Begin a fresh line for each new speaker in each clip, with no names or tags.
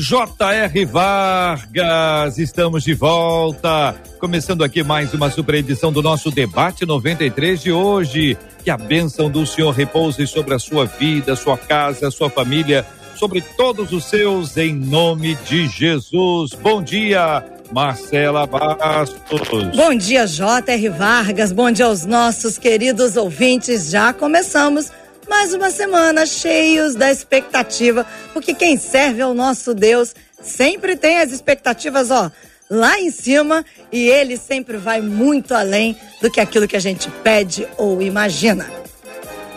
J.R. Vargas, estamos de volta. Começando aqui mais uma super edição do nosso debate 93 de hoje. Que a bênção do Senhor repouse sobre a sua vida, sua casa, sua família, sobre todos os seus, em nome de Jesus. Bom dia, Marcela Bastos.
Bom dia, J.R. Vargas. Bom dia aos nossos queridos ouvintes. Já começamos mais uma semana cheios da expectativa, porque quem serve ao nosso Deus sempre tem as expectativas, ó, lá em cima e ele sempre vai muito além do que aquilo que a gente pede ou imagina.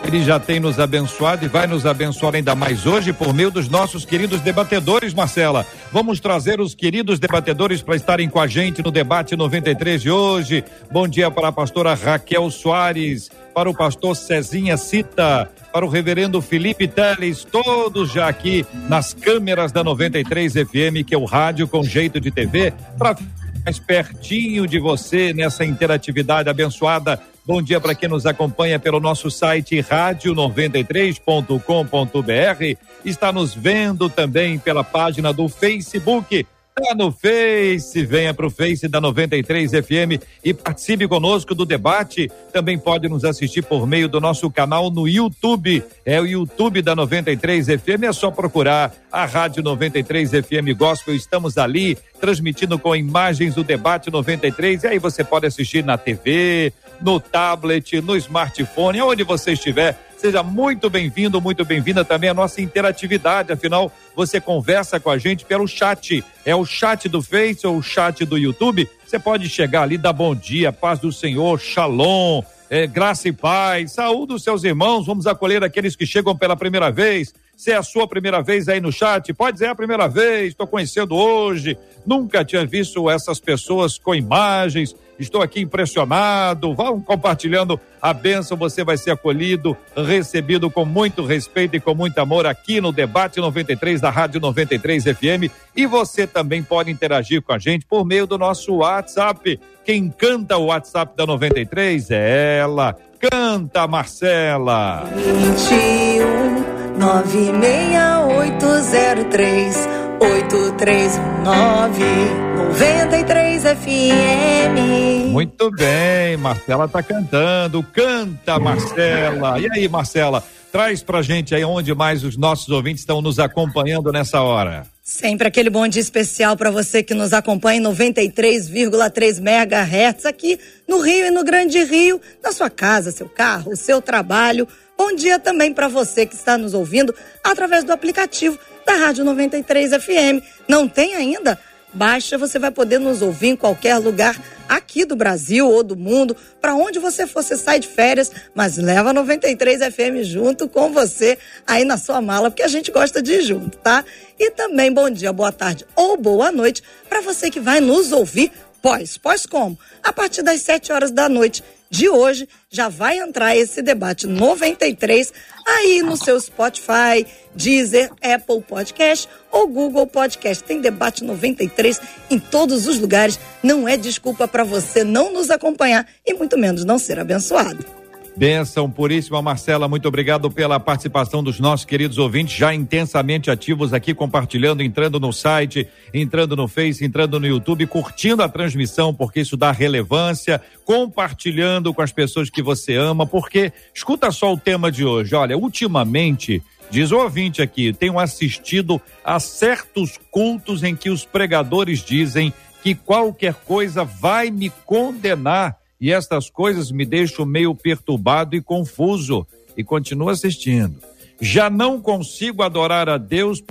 Ele já tem nos abençoado e vai nos abençoar ainda mais hoje por meio dos nossos queridos debatedores, Marcela. Vamos trazer os queridos debatedores para estarem com a gente no debate 93 de hoje. Bom dia para a pastora Raquel Soares, para o pastor Cezinha Cita, para o reverendo Felipe Teles, todos já aqui nas câmeras da 93 FM, que é o rádio com jeito de TV, para mais pertinho de você nessa interatividade abençoada Bom dia para quem nos acompanha pelo nosso site rádio93.com.br. Está nos vendo também pela página do Facebook. Tá no Face, venha para o Face da 93 FM e participe conosco do debate. Também pode nos assistir por meio do nosso canal no YouTube. É o YouTube da 93 FM. É só procurar a Rádio 93 FM Gospel. Estamos ali transmitindo com imagens do debate 93. E aí você pode assistir na TV, no tablet, no smartphone, aonde você estiver. Seja muito bem-vindo, muito bem-vinda também a nossa interatividade. Afinal, você conversa com a gente pelo chat. É o chat do Face ou o chat do YouTube. Você pode chegar ali, dar bom dia, paz do Senhor, shalom, é, graça e paz. Saúde os seus irmãos. Vamos acolher aqueles que chegam pela primeira vez. Se é a sua primeira vez aí no chat, pode dizer é a primeira vez, estou conhecendo hoje, nunca tinha visto essas pessoas com imagens, estou aqui impressionado. Vão compartilhando a bênção, você vai ser acolhido, recebido com muito respeito e com muito amor aqui no Debate 93 da Rádio 93 FM. E você também pode interagir com a gente por meio do nosso WhatsApp. Quem canta o WhatsApp da 93 é ela. Canta, Marcela.
21 96803 8319 93 FM.
Muito bem, Marcela tá cantando. Canta, Marcela. E aí, Marcela, traz pra gente aí onde mais os nossos ouvintes estão nos acompanhando nessa hora.
Sempre aquele bom dia especial para você que nos acompanha em 93,3 MHz aqui no Rio e no Grande Rio, na sua casa, seu carro, seu trabalho Bom dia também para você que está nos ouvindo através do aplicativo da Rádio 93 FM. Não tem ainda? Baixa, você vai poder nos ouvir em qualquer lugar aqui do Brasil ou do mundo, para onde você for, você sai de férias, mas leva 93 FM junto com você aí na sua mala, porque a gente gosta de ir junto, tá? E também bom dia, boa tarde ou boa noite para você que vai nos ouvir pós. Pós como? A partir das 7 horas da noite de hoje já vai entrar esse debate 93 aí no seu Spotify, Deezer, Apple Podcast ou Google Podcast. Tem debate 93 em todos os lugares. Não é desculpa para você não nos acompanhar e muito menos não ser abençoado.
Benção puríssima, Marcela, muito obrigado pela participação dos nossos queridos ouvintes, já intensamente ativos aqui, compartilhando, entrando no site, entrando no Face, entrando no YouTube, curtindo a transmissão, porque isso dá relevância, compartilhando com as pessoas que você ama, porque escuta só o tema de hoje, olha, ultimamente, diz o ouvinte aqui, tenho assistido a certos cultos em que os pregadores dizem que qualquer coisa vai me condenar e estas coisas me deixam meio perturbado e confuso. E continuo assistindo. Já não consigo adorar a Deus.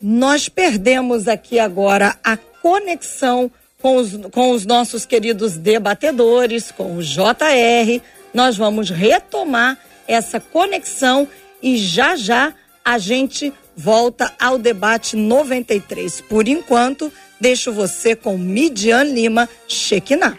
Nós perdemos aqui agora a conexão com os, com os nossos queridos debatedores, com o JR. Nós vamos retomar essa conexão e já já a gente volta ao debate 93. Por enquanto, deixo você com Midian Lima, Shekinah.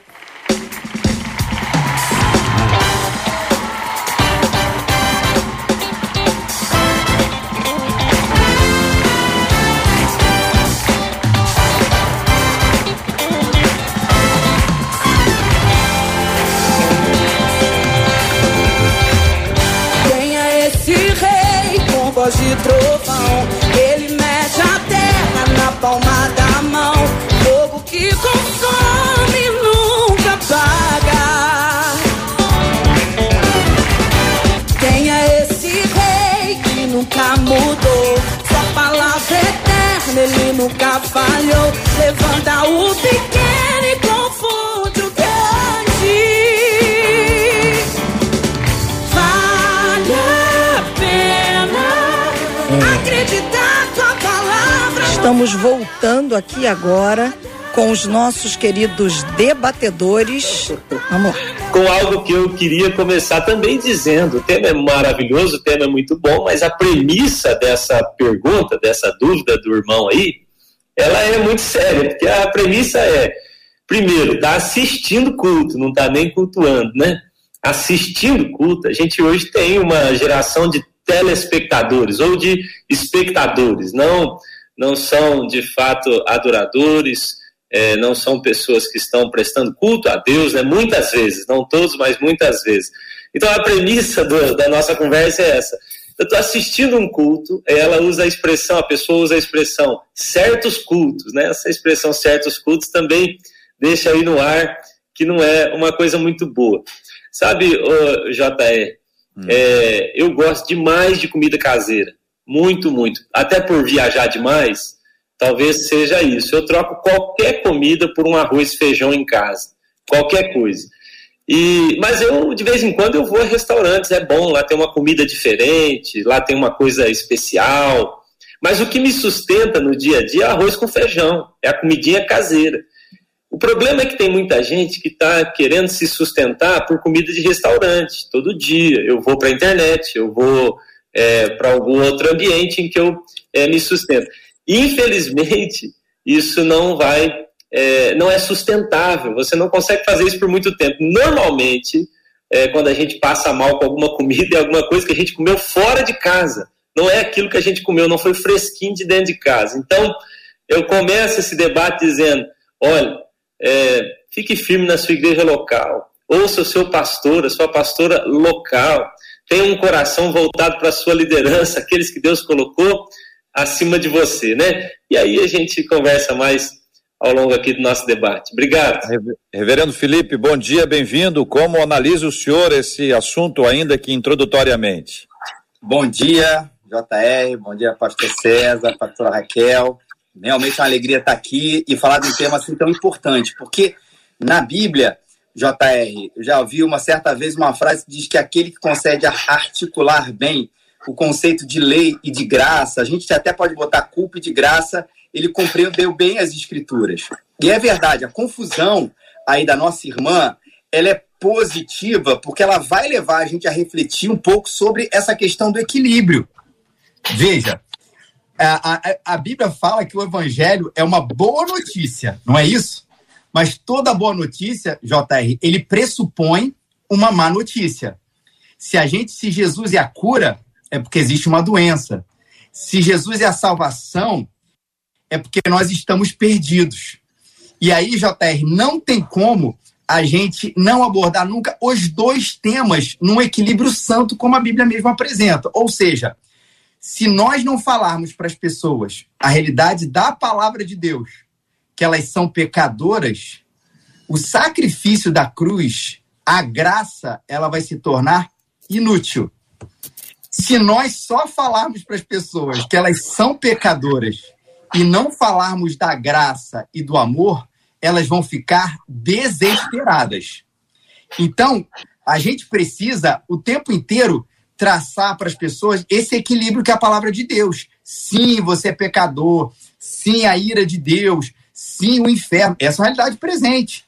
voz de trovão. Mudou? Sua palavra é eterna, ele nunca falhou. Levanta o pequeno e confunde o
Estamos voltando aqui agora com os nossos queridos debatedores. Vamos lá.
Com algo que eu queria começar também dizendo. O tema é maravilhoso, o tema é muito bom, mas a premissa dessa pergunta, dessa dúvida do irmão aí, ela é muito séria, porque a premissa é, primeiro, tá assistindo culto, não tá nem cultuando, né? Assistindo culto, a gente hoje tem uma geração de telespectadores ou de espectadores, não não são de fato adoradores, é, não são pessoas que estão prestando culto a Deus, né? muitas vezes, não todos, mas muitas vezes. Então a premissa do, da nossa conversa é essa. Eu estou assistindo um culto, ela usa a expressão, a pessoa usa a expressão certos cultos, né? Essa expressão certos cultos também deixa aí no ar que não é uma coisa muito boa. Sabe, JR, hum. é, eu gosto demais de comida caseira. Muito, muito. Até por viajar demais, talvez seja isso. Eu troco qualquer comida por um arroz feijão em casa. Qualquer coisa. E, mas eu, de vez em quando, eu vou a restaurantes, é bom, lá tem uma comida diferente, lá tem uma coisa especial. Mas o que me sustenta no dia a dia é arroz com feijão, é a comidinha caseira. O problema é que tem muita gente que está querendo se sustentar por comida de restaurante, todo dia. Eu vou para a internet, eu vou é, para algum outro ambiente em que eu é, me sustento. Infelizmente, isso não vai, é, não é sustentável. Você não consegue fazer isso por muito tempo. Normalmente, é, quando a gente passa mal com alguma comida, é alguma coisa que a gente comeu fora de casa. Não é aquilo que a gente comeu, não foi fresquinho de dentro de casa. Então, eu começo esse debate dizendo: olha, é, fique firme na sua igreja local, ouça o seu pastor, a sua pastora local, tenha um coração voltado para a sua liderança, aqueles que Deus colocou acima de você, né? E aí a gente conversa mais ao longo aqui do nosso debate. Obrigado.
Reverendo Felipe, bom dia, bem-vindo. Como analisa o senhor esse assunto ainda que introdutoriamente?
Bom dia, JR, bom dia, pastor César, pastora Raquel. Realmente é uma alegria estar aqui e falar de um tema assim tão importante, porque na Bíblia JR, eu já ouvi uma certa vez uma frase que diz que aquele que consegue articular bem o conceito de lei e de graça, a gente até pode botar culpa e de graça, ele compreendeu bem as escrituras. E é verdade, a confusão aí da nossa irmã, ela é positiva porque ela vai levar a gente a refletir um pouco sobre essa questão do equilíbrio. Veja, a, a, a Bíblia fala que o evangelho é uma boa notícia, não é isso? Mas toda boa notícia, JR, ele pressupõe uma má notícia. Se a gente, se Jesus é a cura, é porque existe uma doença. Se Jesus é a salvação, é porque nós estamos perdidos. E aí, JR, não tem como a gente não abordar nunca os dois temas num equilíbrio santo, como a Bíblia mesmo apresenta. Ou seja, se nós não falarmos para as pessoas a realidade da palavra de Deus, que elas são pecadoras, o sacrifício da cruz, a graça, ela vai se tornar inútil. Se nós só falarmos para as pessoas que elas são pecadoras e não falarmos da graça e do amor, elas vão ficar desesperadas. Então, a gente precisa o tempo inteiro traçar para as pessoas esse equilíbrio que é a palavra de Deus. Sim, você é pecador. Sim, a ira de Deus sim o inferno. Essa é a realidade presente.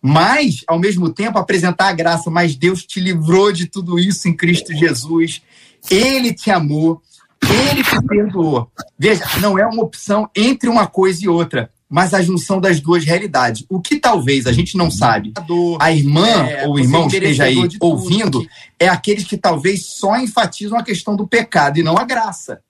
Mas, ao mesmo tempo, apresentar a graça. Mas Deus te livrou de tudo isso em Cristo Jesus. Ele te amou. Ele que perdoou. Veja, não é uma opção entre uma coisa e outra, mas a junção das duas realidades. O que talvez a gente não sabe, a irmã é, ou o irmão esteja aí ouvindo, é aqueles que talvez só enfatizam a questão do pecado e não a graça.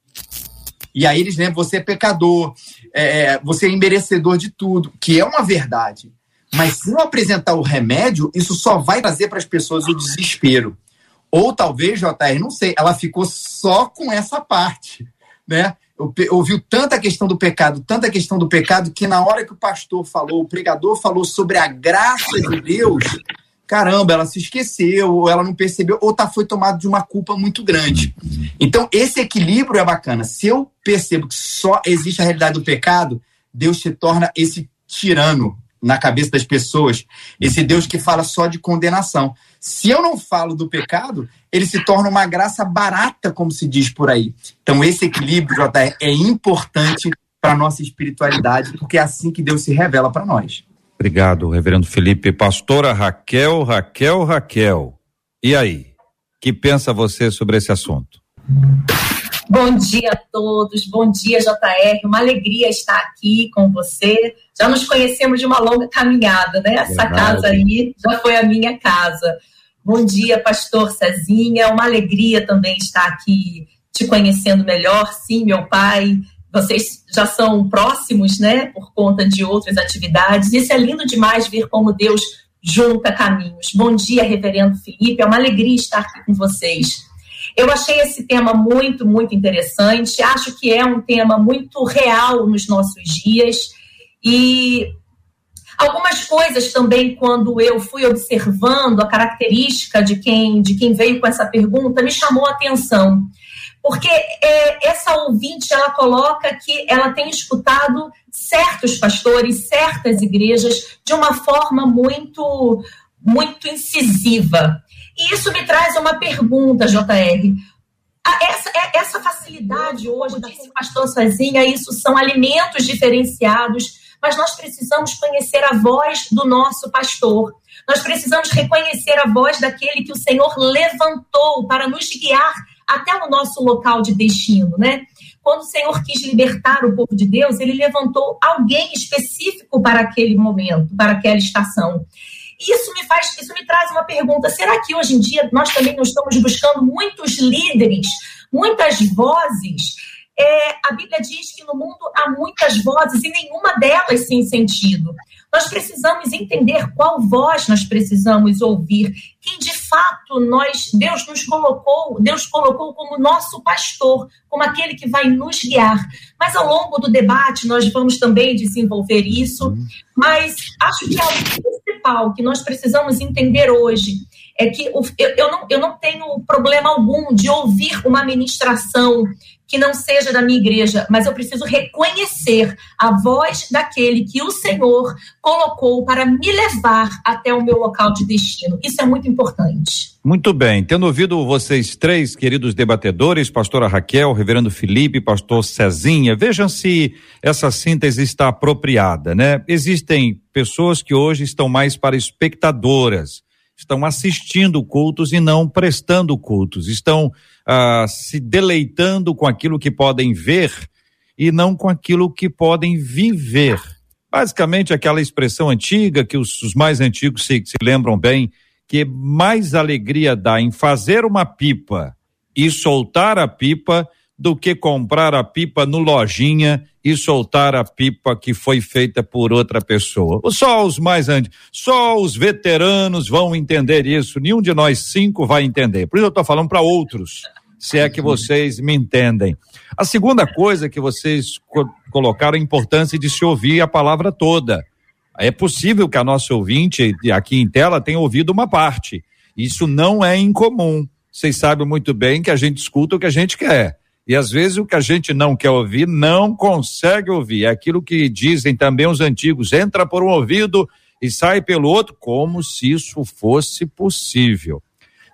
E aí eles lembram, você é pecador, é, você é imerecedor de tudo, que é uma verdade. Mas se não apresentar o remédio, isso só vai trazer para as pessoas o desespero. Ou talvez, JR, não sei, ela ficou só com essa parte, né? Ouviu tanta questão do pecado, tanta questão do pecado, que na hora que o pastor falou, o pregador falou sobre a graça de Deus, caramba, ela se esqueceu, ou ela não percebeu, ou tá, foi tomado de uma culpa muito grande. Então, esse equilíbrio é bacana. Se eu percebo que só existe a realidade do pecado, Deus se torna esse tirano na cabeça das pessoas, esse Deus que fala só de condenação. Se eu não falo do pecado, ele se torna uma graça barata, como se diz por aí. Então, esse equilíbrio, JR, é importante para a nossa espiritualidade, porque é assim que Deus se revela para nós.
Obrigado, reverendo Felipe. Pastora Raquel, Raquel, Raquel. E aí? Que pensa você sobre esse assunto?
Bom dia a todos, bom dia JR, uma alegria estar aqui com você. Já nos conhecemos de uma longa caminhada, né? Essa Verdade. casa aí já foi a minha casa. Bom dia, pastor Cezinha, uma alegria também estar aqui te conhecendo melhor. Sim, meu pai, vocês já são próximos, né, por conta de outras atividades. Isso é lindo demais ver como Deus junta caminhos. Bom dia, Reverendo Felipe, é uma alegria estar aqui com vocês. Eu achei esse tema muito, muito interessante. Acho que é um tema muito real nos nossos dias. E algumas coisas também, quando eu fui observando a característica de quem, de quem veio com essa pergunta, me chamou a atenção porque é, essa ouvinte ela coloca que ela tem escutado certos pastores, certas igrejas de uma forma muito muito incisiva. Isso me traz uma pergunta, JR. Essa, é, essa facilidade hoje, disse pastor sozinha, isso são alimentos diferenciados, mas nós precisamos conhecer a voz do nosso pastor. Nós precisamos reconhecer a voz daquele que o Senhor levantou para nos guiar até o nosso local de destino, né? Quando o Senhor quis libertar o povo de Deus, ele levantou alguém específico para aquele momento, para aquela estação. Isso me faz, isso me traz uma pergunta: será que hoje em dia nós também não estamos buscando muitos líderes, muitas vozes? É, a Bíblia diz que no mundo há muitas vozes e nenhuma delas sem sentido. Nós precisamos entender qual voz nós precisamos ouvir, quem de fato nós Deus nos colocou, Deus colocou como nosso pastor, como aquele que vai nos guiar. Mas ao longo do debate nós vamos também desenvolver isso, mas acho que algo que nós precisamos entender hoje é que eu, não, eu não tenho problema algum de ouvir uma ministração que não seja da minha igreja, mas eu preciso reconhecer a voz daquele que o Senhor colocou para me levar até o meu local de destino. Isso é muito importante.
Muito bem, tendo ouvido vocês três queridos debatedores, pastora Raquel, reverendo Felipe, pastor Cezinha, vejam se essa síntese está apropriada, né? Existem pessoas que hoje estão mais para espectadoras, estão assistindo cultos e não prestando cultos, estão ah, se deleitando com aquilo que podem ver e não com aquilo que podem viver. Basicamente, aquela expressão antiga que os, os mais antigos se, se lembram bem, que mais alegria dá em fazer uma pipa e soltar a pipa do que comprar a pipa no lojinha e soltar a pipa que foi feita por outra pessoa. Só os mais antigos, só os veteranos vão entender isso. Nenhum de nós cinco vai entender. Por isso eu estou falando para outros se é que vocês me entendem. A segunda coisa que vocês co colocaram a importância de se ouvir a palavra toda. É possível que a nossa ouvinte aqui em tela tenha ouvido uma parte. Isso não é incomum. Vocês sabem muito bem que a gente escuta o que a gente quer. E às vezes o que a gente não quer ouvir, não consegue ouvir. É aquilo que dizem também os antigos: entra por um ouvido e sai pelo outro, como se isso fosse possível.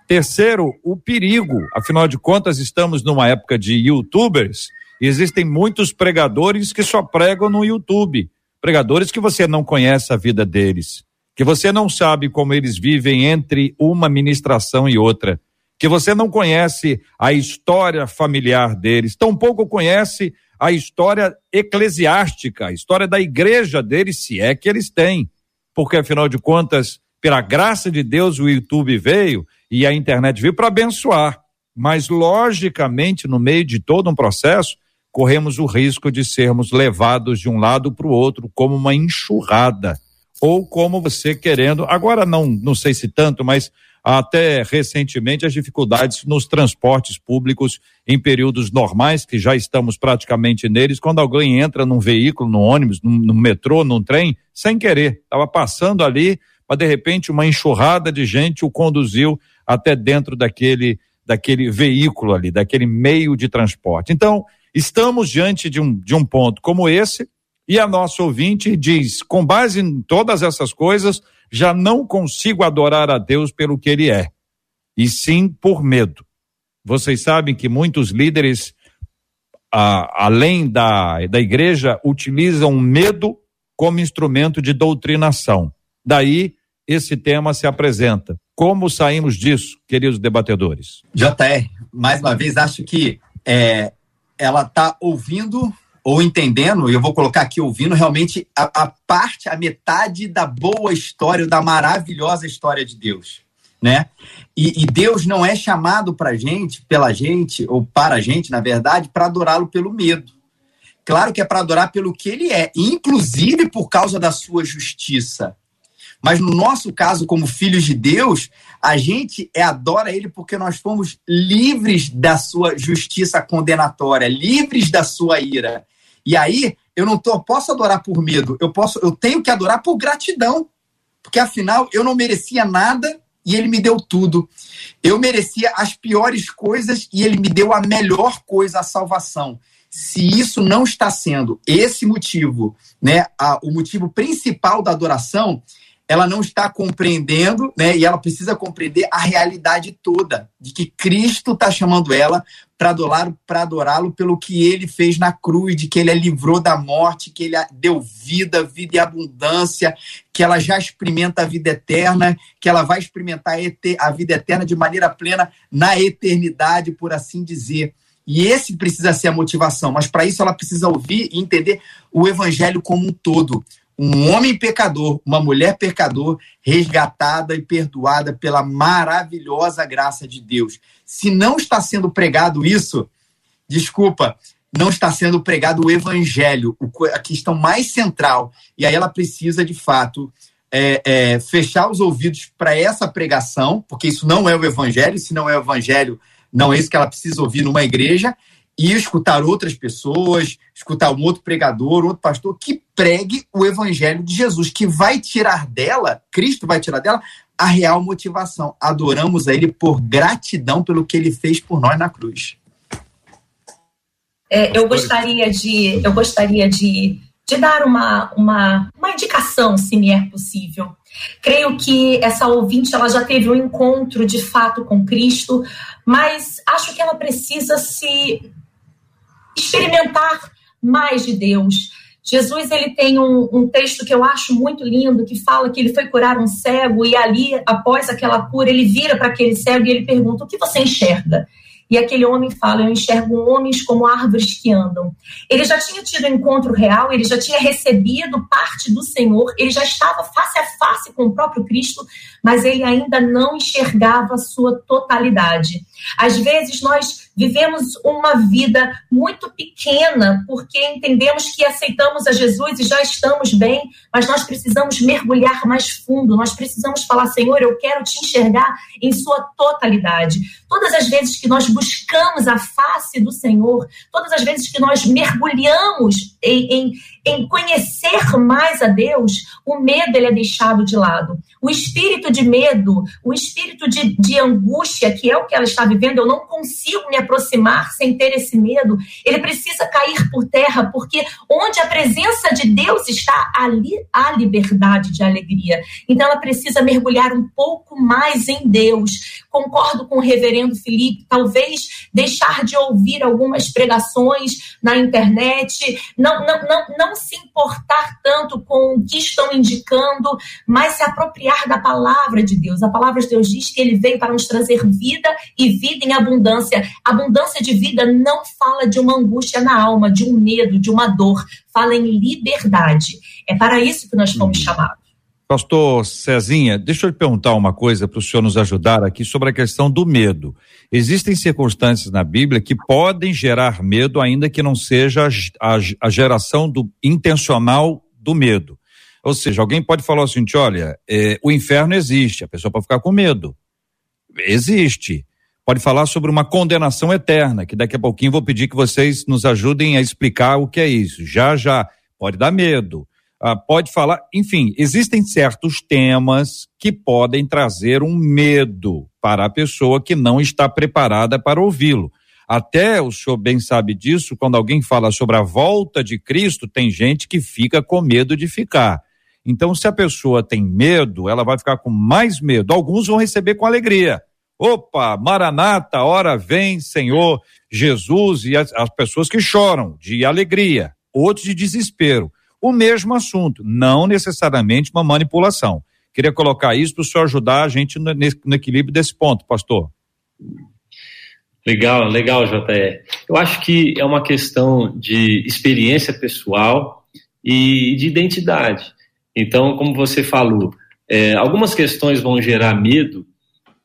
Terceiro, o perigo. Afinal de contas, estamos numa época de youtubers e existem muitos pregadores que só pregam no YouTube. Pregadores que você não conhece a vida deles, que você não sabe como eles vivem entre uma ministração e outra. Que você não conhece a história familiar deles, tampouco conhece a história eclesiástica, a história da igreja deles, se é que eles têm. Porque, afinal de contas, pela graça de Deus, o YouTube veio e a internet veio para abençoar. Mas, logicamente, no meio de todo um processo, corremos o risco de sermos levados de um lado para o outro como uma enxurrada ou como você querendo. Agora não, não sei se tanto, mas até recentemente as dificuldades nos transportes públicos em períodos normais, que já estamos praticamente neles, quando alguém entra num veículo, no ônibus, no, no metrô, num trem, sem querer, estava passando ali, mas de repente uma enxurrada de gente o conduziu até dentro daquele daquele veículo ali, daquele meio de transporte. Então, estamos diante de um, de um ponto como esse, e a nossa ouvinte diz: com base em todas essas coisas, já não consigo adorar a Deus pelo que ele é, e sim por medo. Vocês sabem que muitos líderes, além da, da igreja, utilizam medo como instrumento de doutrinação. Daí, esse tema se apresenta. Como saímos disso, queridos debatedores?
JR, mais uma vez, acho que é, ela está ouvindo ou entendendo, eu vou colocar aqui ouvindo, realmente a, a, parte, a metade da boa história, da maravilhosa história de Deus. Né? E, e Deus não é chamado para gente, pela gente, ou para a gente, na verdade, para adorá-lo pelo medo. Claro que é para adorar pelo que ele é, inclusive por causa da sua justiça. Mas no nosso caso, como filhos de Deus, a gente é, adora ele porque nós fomos livres da sua justiça condenatória, livres da sua ira. E aí, eu não tô, posso adorar por medo, eu posso, eu tenho que adorar por gratidão. Porque afinal, eu não merecia nada e ele me deu tudo. Eu merecia as piores coisas e ele me deu a melhor coisa, a salvação. Se isso não está sendo esse motivo, né, a, o motivo principal da adoração, ela não está compreendendo, né? E ela precisa compreender a realidade toda de que Cristo está chamando ela para adorá-lo, para adorá-lo pelo que ele fez na cruz, de que ele a livrou da morte, que ele deu vida, vida e abundância, que ela já experimenta a vida eterna, que ela vai experimentar a vida eterna de maneira plena na eternidade, por assim dizer. E esse precisa ser a motivação, mas para isso ela precisa ouvir e entender o evangelho como um todo um homem pecador, uma mulher pecador, resgatada e perdoada pela maravilhosa graça de Deus. Se não está sendo pregado isso, desculpa, não está sendo pregado o evangelho, a questão mais central. E aí ela precisa, de fato, é, é, fechar os ouvidos para essa pregação, porque isso não é o evangelho, se não é o evangelho, não é isso que ela precisa ouvir numa igreja, e escutar outras pessoas, escutar um outro pregador, outro pastor que pregue o evangelho de Jesus, que vai tirar dela, Cristo vai tirar dela a real motivação. Adoramos a ele por gratidão pelo que ele fez por nós na cruz.
É, eu gostaria de eu gostaria de, de dar uma, uma, uma indicação, se me é possível. Creio que essa ouvinte ela já teve um encontro de fato com Cristo, mas acho que ela precisa se experimentar mais de Deus. Jesus ele tem um, um, texto que eu acho muito lindo que fala que ele foi curar um cego e ali após aquela cura ele vira para aquele cego e ele pergunta o que você enxerga e aquele homem fala: Eu enxergo homens como árvores que andam. Ele já tinha tido um encontro real, ele já tinha recebido parte do Senhor, ele já estava face a face com o próprio Cristo, mas ele ainda não enxergava a sua totalidade. Às vezes nós vivemos uma vida muito pequena porque entendemos que aceitamos a Jesus e já estamos bem, mas nós precisamos mergulhar mais fundo, nós precisamos falar: Senhor, eu quero te enxergar em sua totalidade. Todas as vezes que nós buscamos a face do Senhor, todas as vezes que nós mergulhamos em, em, em conhecer mais a Deus, o medo ele é deixado de lado. O espírito de medo, o espírito de, de angústia, que é o que ela está vivendo, eu não consigo me aproximar sem ter esse medo, ele precisa cair por terra, porque onde a presença de Deus está, ali há liberdade de alegria. Então ela precisa mergulhar um pouco mais em Deus. Concordo com o reverendo Felipe, talvez deixar de ouvir algumas pregações na internet, não não, não, não, não se importar tanto com o que estão indicando, mas se apropriar da palavra de Deus. A palavra de Deus diz que ele veio para nos trazer vida e vida em abundância. Abundância de vida não fala de uma angústia na alma, de um medo, de uma dor, fala em liberdade. É para isso que nós fomos chamados.
Pastor Cezinha, deixa eu lhe perguntar uma coisa para o senhor nos ajudar aqui sobre a questão do medo. Existem circunstâncias na Bíblia que podem gerar medo, ainda que não seja a, a geração do intencional do medo. Ou seja, alguém pode falar assim: olha, é, o inferno existe, a pessoa pode ficar com medo. Existe. Pode falar sobre uma condenação eterna, que daqui a pouquinho vou pedir que vocês nos ajudem a explicar o que é isso. Já, já. Pode dar medo ah, pode falar, enfim, existem certos temas que podem trazer um medo para a pessoa que não está preparada para ouvi-lo. Até o senhor bem sabe disso, quando alguém fala sobre a volta de Cristo, tem gente que fica com medo de ficar. Então, se a pessoa tem medo, ela vai ficar com mais medo. Alguns vão receber com alegria. Opa, Maranata, hora vem, Senhor Jesus, e as, as pessoas que choram de alegria, outros de desespero o mesmo assunto, não necessariamente uma manipulação. Queria colocar isso para o senhor ajudar a gente no, no equilíbrio desse ponto, pastor.
Legal, legal, JR. Eu acho que é uma questão de experiência pessoal e de identidade. Então, como você falou, é, algumas questões vão gerar medo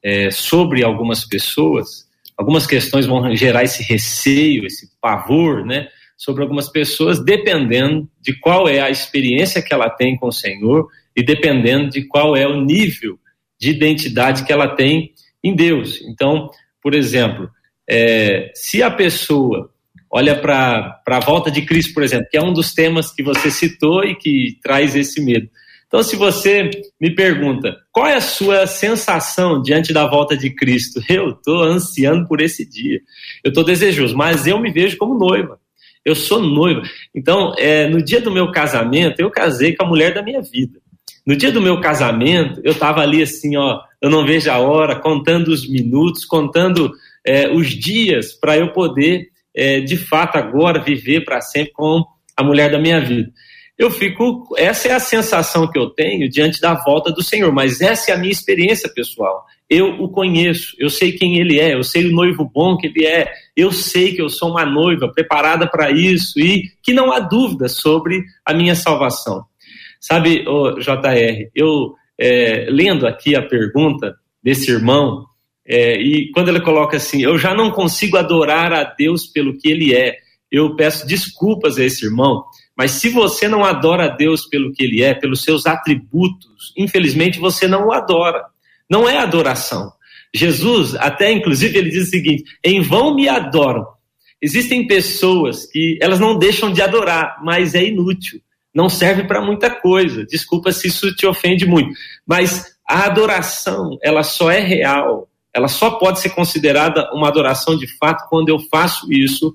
é, sobre algumas pessoas, algumas questões vão gerar esse receio, esse pavor, né? Sobre algumas pessoas, dependendo de qual é a experiência que ela tem com o Senhor e dependendo de qual é o nível de identidade que ela tem em Deus. Então, por exemplo, é, se a pessoa olha para a volta de Cristo, por exemplo, que é um dos temas que você citou e que traz esse medo. Então, se você me pergunta qual é a sua sensação diante da volta de Cristo, eu estou ansiando por esse dia, eu estou desejoso, mas eu me vejo como noiva. Eu sou noiva. Então, é, no dia do meu casamento, eu casei com a mulher da minha vida. No dia do meu casamento, eu estava ali assim, ó, eu não vejo a hora, contando os minutos, contando é, os dias para eu poder, é, de fato, agora viver para sempre com a mulher da minha vida. Eu fico, essa é a sensação que eu tenho diante da volta do Senhor, mas essa é a minha experiência pessoal eu o conheço, eu sei quem ele é, eu sei o noivo bom que ele é, eu sei que eu sou uma noiva preparada para isso e que não há dúvida sobre a minha salvação. Sabe, oh, JR, eu é, lendo aqui a pergunta desse irmão, é, e quando ele coloca assim, eu já não consigo adorar a Deus pelo que ele é, eu peço desculpas a esse irmão, mas se você não adora a Deus pelo que ele é, pelos seus atributos, infelizmente você não o adora. Não é adoração. Jesus, até inclusive, ele diz o seguinte: em vão me adoram. Existem pessoas que elas não deixam de adorar, mas é inútil. Não serve para muita coisa. Desculpa se isso te ofende muito. Mas a adoração, ela só é real, ela só pode ser considerada uma adoração de fato quando eu faço isso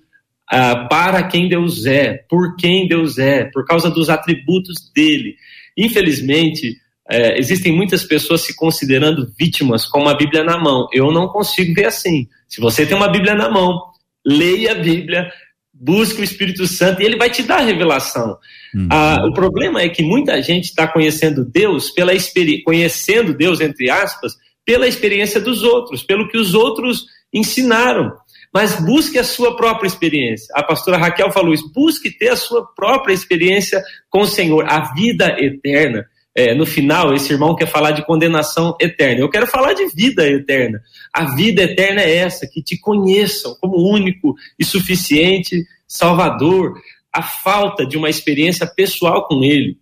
ah, para quem Deus é, por quem Deus é, por causa dos atributos dele. Infelizmente, é, existem muitas pessoas se considerando vítimas com uma Bíblia na mão. Eu não consigo ver assim. Se você tem uma Bíblia na mão, leia a Bíblia, busque o Espírito Santo e ele vai te dar a revelação. Uhum. Ah, o problema é que muita gente está conhecendo Deus pela experiência, conhecendo Deus entre aspas, pela experiência dos outros, pelo que os outros ensinaram. Mas busque a sua própria experiência. A pastora Raquel falou isso. Busque ter a sua própria experiência com o Senhor, a vida eterna é, no final, esse irmão quer falar de condenação eterna. Eu quero falar de vida eterna. A vida eterna é essa, que te conheçam como único e suficiente Salvador. A falta de uma experiência pessoal com Ele.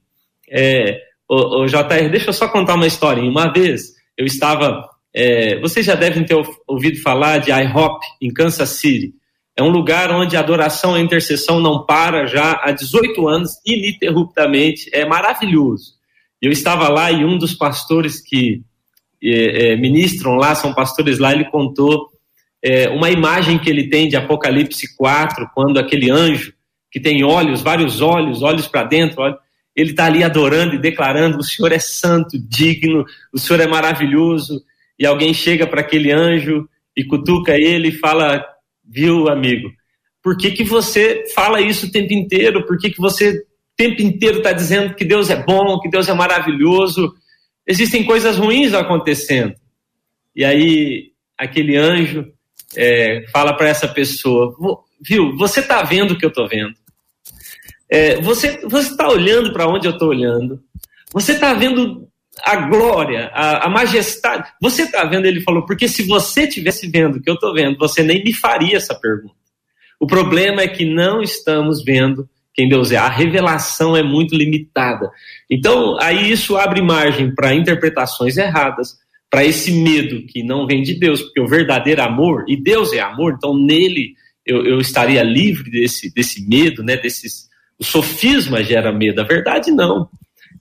É, o, o JR, deixa eu só contar uma historinha. Uma vez eu estava. É, vocês já devem ter ouvido falar de IHOP em Kansas City. É um lugar onde a adoração e a intercessão não para já há 18 anos, ininterruptamente. É maravilhoso. Eu estava lá e um dos pastores que é, é, ministram lá, são pastores lá, ele contou é, uma imagem que ele tem de Apocalipse 4, quando aquele anjo que tem olhos, vários olhos, olhos para dentro, ele está ali adorando e declarando: o Senhor é santo, digno, o Senhor é maravilhoso. E alguém chega para aquele anjo e cutuca ele e fala: Viu, amigo, por que, que você fala isso o tempo inteiro? Por que, que você tempo inteiro está dizendo que Deus é bom, que Deus é maravilhoso? Existem coisas ruins acontecendo. E aí, aquele anjo é, fala para essa pessoa: Viu, você está vendo o que eu estou vendo. É, você está olhando para onde eu estou olhando. Você está vendo a glória, a, a majestade. Você está vendo? Ele falou, porque se você tivesse vendo o que eu estou vendo, você nem me faria essa pergunta. O problema é que não estamos vendo quem Deus é. A revelação é muito limitada. Então, aí isso abre margem para interpretações erradas, para esse medo que não vem de Deus, porque o verdadeiro amor, e Deus é amor, então nele eu, eu estaria livre desse, desse medo, né? Desses, o sofisma gera medo, a verdade não.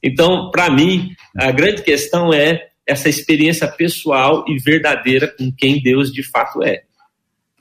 Então, para mim, a grande questão é essa experiência pessoal e verdadeira com quem Deus de fato é.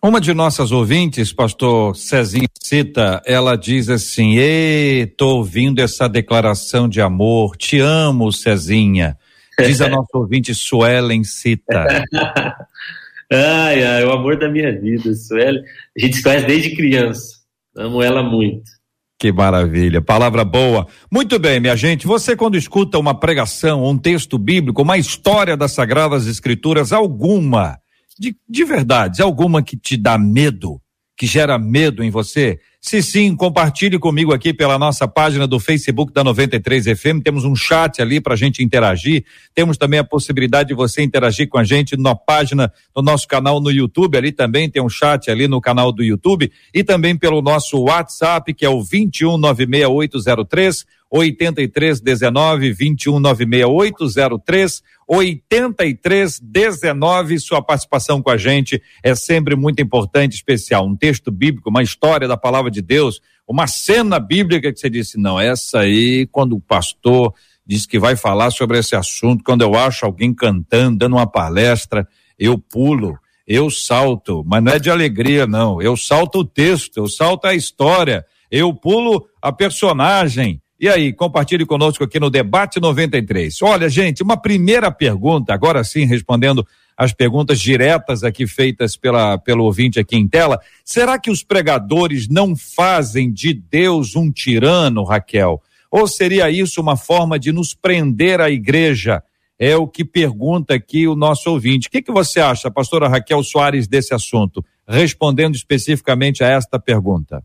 Uma de nossas ouvintes, pastor Cezinha Cita, ela diz assim: Ei, tô ouvindo essa declaração de amor, te amo, Cezinha. Diz a nossa ouvinte Suelen Cita.
ai, ai, o amor da minha vida, Suelen. A gente se conhece desde criança. Amo ela muito.
Que maravilha, palavra boa. Muito bem, minha gente. Você, quando escuta uma pregação, um texto bíblico, uma história das Sagradas Escrituras, alguma de, de verdade, alguma que te dá medo, que gera medo em você? Se sim, compartilhe comigo aqui pela nossa página do Facebook da 93 FM. Temos um chat ali para a gente interagir. Temos também a possibilidade de você interagir com a gente na página do nosso canal no YouTube. Ali também tem um chat ali no canal do YouTube e também pelo nosso WhatsApp, que é o 2196803 8319 2196803 8319. Sua participação com a gente é sempre muito importante, especial. Um texto bíblico, uma história da palavra de Deus, uma cena bíblica que você disse, não, essa aí, quando o pastor diz que vai falar sobre esse assunto, quando eu acho alguém cantando, dando uma palestra, eu pulo, eu salto, mas não é de alegria, não. Eu salto o texto, eu salto a história, eu pulo a personagem, e aí, compartilhe conosco aqui no Debate 93. Olha, gente, uma primeira pergunta, agora sim, respondendo as perguntas diretas aqui feitas pela, pelo ouvinte aqui em tela. Será que os pregadores não fazem de Deus um tirano, Raquel? Ou seria isso uma forma de nos prender à igreja? É o que pergunta aqui o nosso ouvinte. O que, que você acha, pastora Raquel Soares, desse assunto? Respondendo especificamente a esta pergunta.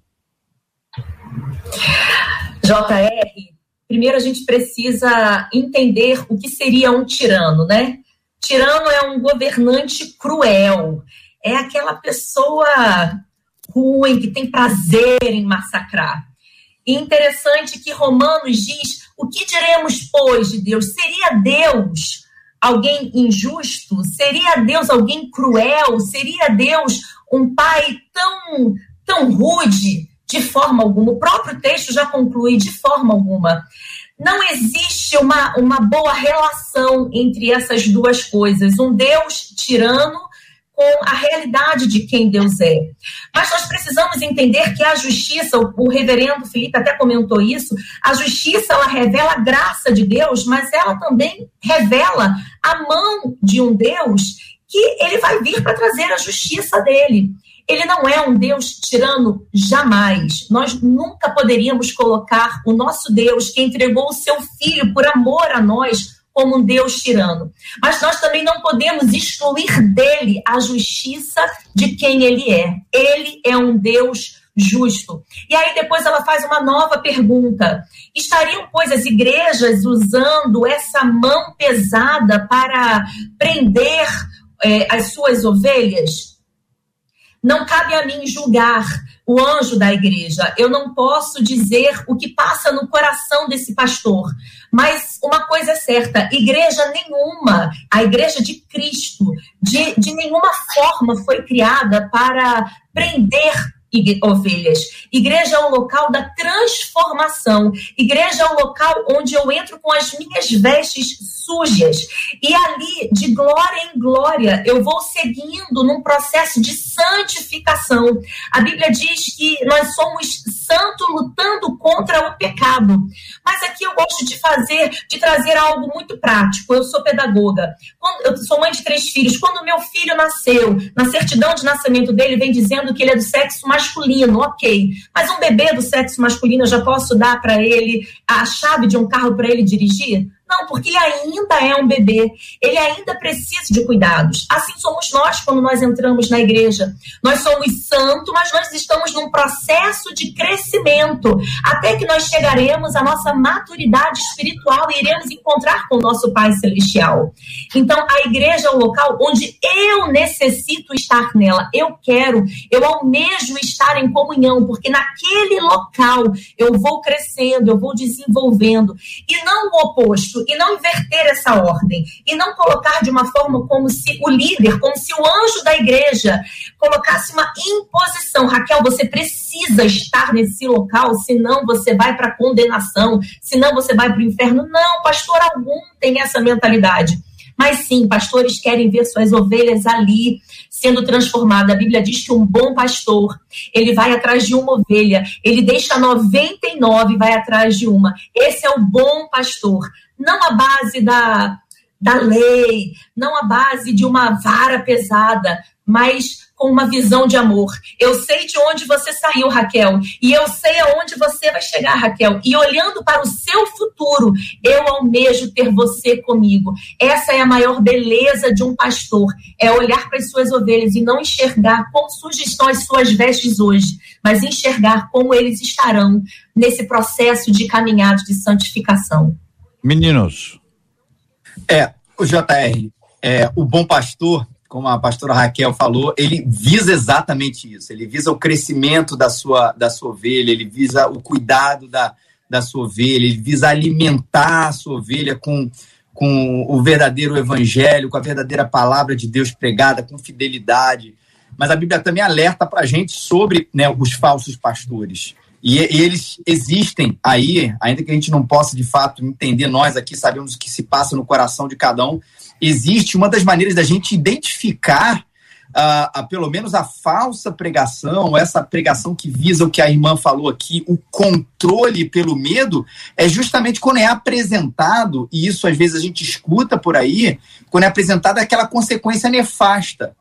JR, primeiro a gente precisa entender o que seria um tirano, né? Tirano é um governante cruel, é aquela pessoa ruim que tem prazer em massacrar. E interessante que Romanos diz: o que diremos, pois, de Deus? Seria Deus alguém injusto? Seria Deus alguém cruel? Seria Deus um pai tão, tão rude? De forma alguma. O próprio texto já conclui de forma alguma. Não existe uma, uma boa relação entre essas duas coisas. Um Deus tirano com a realidade de quem Deus é. Mas nós precisamos entender que a justiça, o, reverendo Felipe até comentou isso, a justiça ela revela a graça de Deus, mas ela também revela a mão de um Deus que ele vai vir para trazer a justiça dele. Ele não é um Deus tirano jamais. Nós nunca poderíamos colocar o nosso Deus, que entregou o seu filho por amor a nós, como um Deus tirano. Mas nós também não podemos excluir dele a justiça de quem ele é. Ele é um Deus justo. E aí depois ela faz uma nova pergunta: estariam, pois, as igrejas usando essa mão pesada para prender é, as suas ovelhas? Não cabe a mim julgar o anjo da igreja. Eu não posso dizer o que passa no coração desse pastor. Mas uma coisa é certa: igreja nenhuma, a igreja de Cristo, de, de nenhuma forma foi criada para prender ovelhas. Igreja é o local da transformação. Igreja é o local onde eu entro com as minhas vestes sujas. E ali, de glória em glória, eu vou seguindo num processo de santificação. A Bíblia diz que nós somos santos lutando contra o pecado. Mas aqui eu gosto de fazer, de trazer algo muito prático. Eu sou pedagoga. Quando, eu sou mãe de três filhos. Quando meu filho nasceu, na certidão de nascimento dele vem dizendo que ele é do sexo masculino, ok. Mas um bebê do sexo masculino eu já posso dar para ele a chave de um carro para ele dirigir? Não, porque ele ainda é um bebê, ele ainda precisa de cuidados. Assim somos nós quando nós entramos na igreja. Nós somos santos, mas nós estamos num processo de crescimento, até que nós chegaremos à nossa maturidade espiritual e iremos encontrar com o nosso Pai Celestial. Então, a igreja é o local onde eu necessito estar nela. Eu quero, eu almejo estar em comunhão, porque naquele local eu vou crescendo, eu vou desenvolvendo. E não o oposto e não inverter essa ordem e não colocar de uma forma como se o líder, como se o anjo da igreja colocasse uma imposição. Raquel, você precisa estar nesse local, senão você vai para condenação, senão você vai para o inferno. Não, pastor algum tem essa mentalidade. Mas sim, pastores querem ver suas ovelhas ali sendo transformadas. A Bíblia diz que um bom pastor, ele vai atrás de uma ovelha, ele deixa 99 e vai atrás de uma. Esse é o bom pastor não a base da, da lei, não a base de uma vara pesada, mas com uma visão de amor. Eu sei de onde você saiu, Raquel, e eu sei aonde você vai chegar, Raquel. E olhando para o seu futuro, eu almejo ter você comigo. Essa é a maior beleza de um pastor, é olhar para as suas ovelhas e não enxergar como sujas estão as suas vestes hoje, mas enxergar como eles estarão nesse processo de caminhada de santificação.
Meninos.
É, o JR, é, o bom pastor, como a pastora Raquel falou, ele visa exatamente isso. Ele visa o crescimento da sua, da sua ovelha, ele visa o cuidado da, da sua ovelha, ele visa alimentar a sua ovelha com, com o verdadeiro evangelho, com a verdadeira palavra de Deus pregada, com fidelidade. Mas a Bíblia também alerta para a gente sobre né, os falsos pastores. E, e, eles existem aí, ainda que a gente não possa de fato entender, nós aqui sabemos o que se passa no coração de cada um. Existe uma das maneiras da gente identificar uh, pelo menos a falsa pregação, essa pregação que visa o que a irmã falou aqui, o controle pelo medo, é justamente quando é apresentado, e isso às vezes a gente escuta por aí, quando é apresentada aquela consequência nefasta.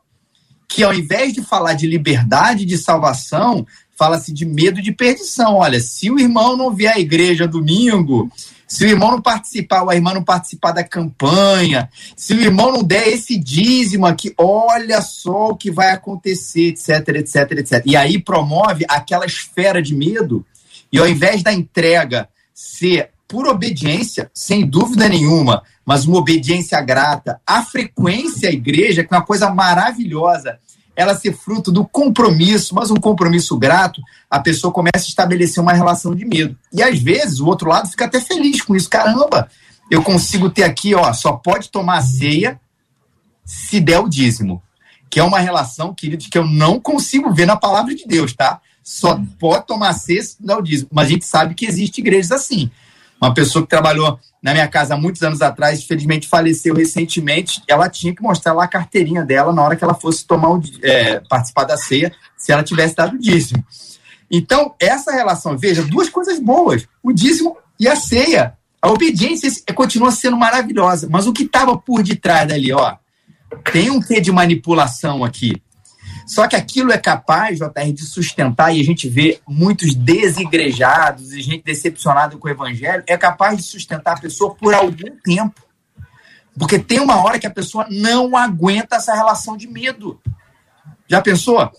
Que ao invés de falar de liberdade, de salvação, fala-se de medo de perdição. Olha, se o irmão não vier à igreja domingo, se o irmão não participar, ou a irmã não participar da campanha, se o irmão não der esse dízimo aqui, olha só o que vai acontecer, etc, etc, etc. E aí promove aquela esfera de medo, e ao invés da entrega ser por obediência, sem dúvida nenhuma, mas uma obediência grata, a frequência à igreja, que é uma coisa maravilhosa, ela ser fruto do compromisso, mas um compromisso grato, a pessoa começa a estabelecer uma relação de medo. E às vezes o outro lado fica até feliz com isso. Caramba, eu consigo ter aqui, ó, só pode tomar ceia se der o dízimo. Que é uma relação, queridos, que eu não consigo ver na palavra de Deus, tá? Só pode tomar ceia se der o dízimo. Mas a gente sabe que existe igrejas assim. Uma pessoa que trabalhou na minha casa há muitos anos atrás, infelizmente faleceu recentemente. Ela tinha que mostrar lá a carteirinha dela na hora que ela fosse tomar o, é, participar da ceia, se ela tivesse dado dízimo. Então, essa relação, veja, duas coisas boas: o dízimo e a ceia. A obediência continua sendo maravilhosa, mas o que estava por detrás dali, ó, tem um quê de manipulação aqui. Só que aquilo é capaz, JR, de sustentar, e a gente vê muitos desigrejados e gente decepcionada com o evangelho, é capaz de sustentar a pessoa por algum tempo. Porque tem uma hora que a pessoa não aguenta essa relação de medo. Já pensou?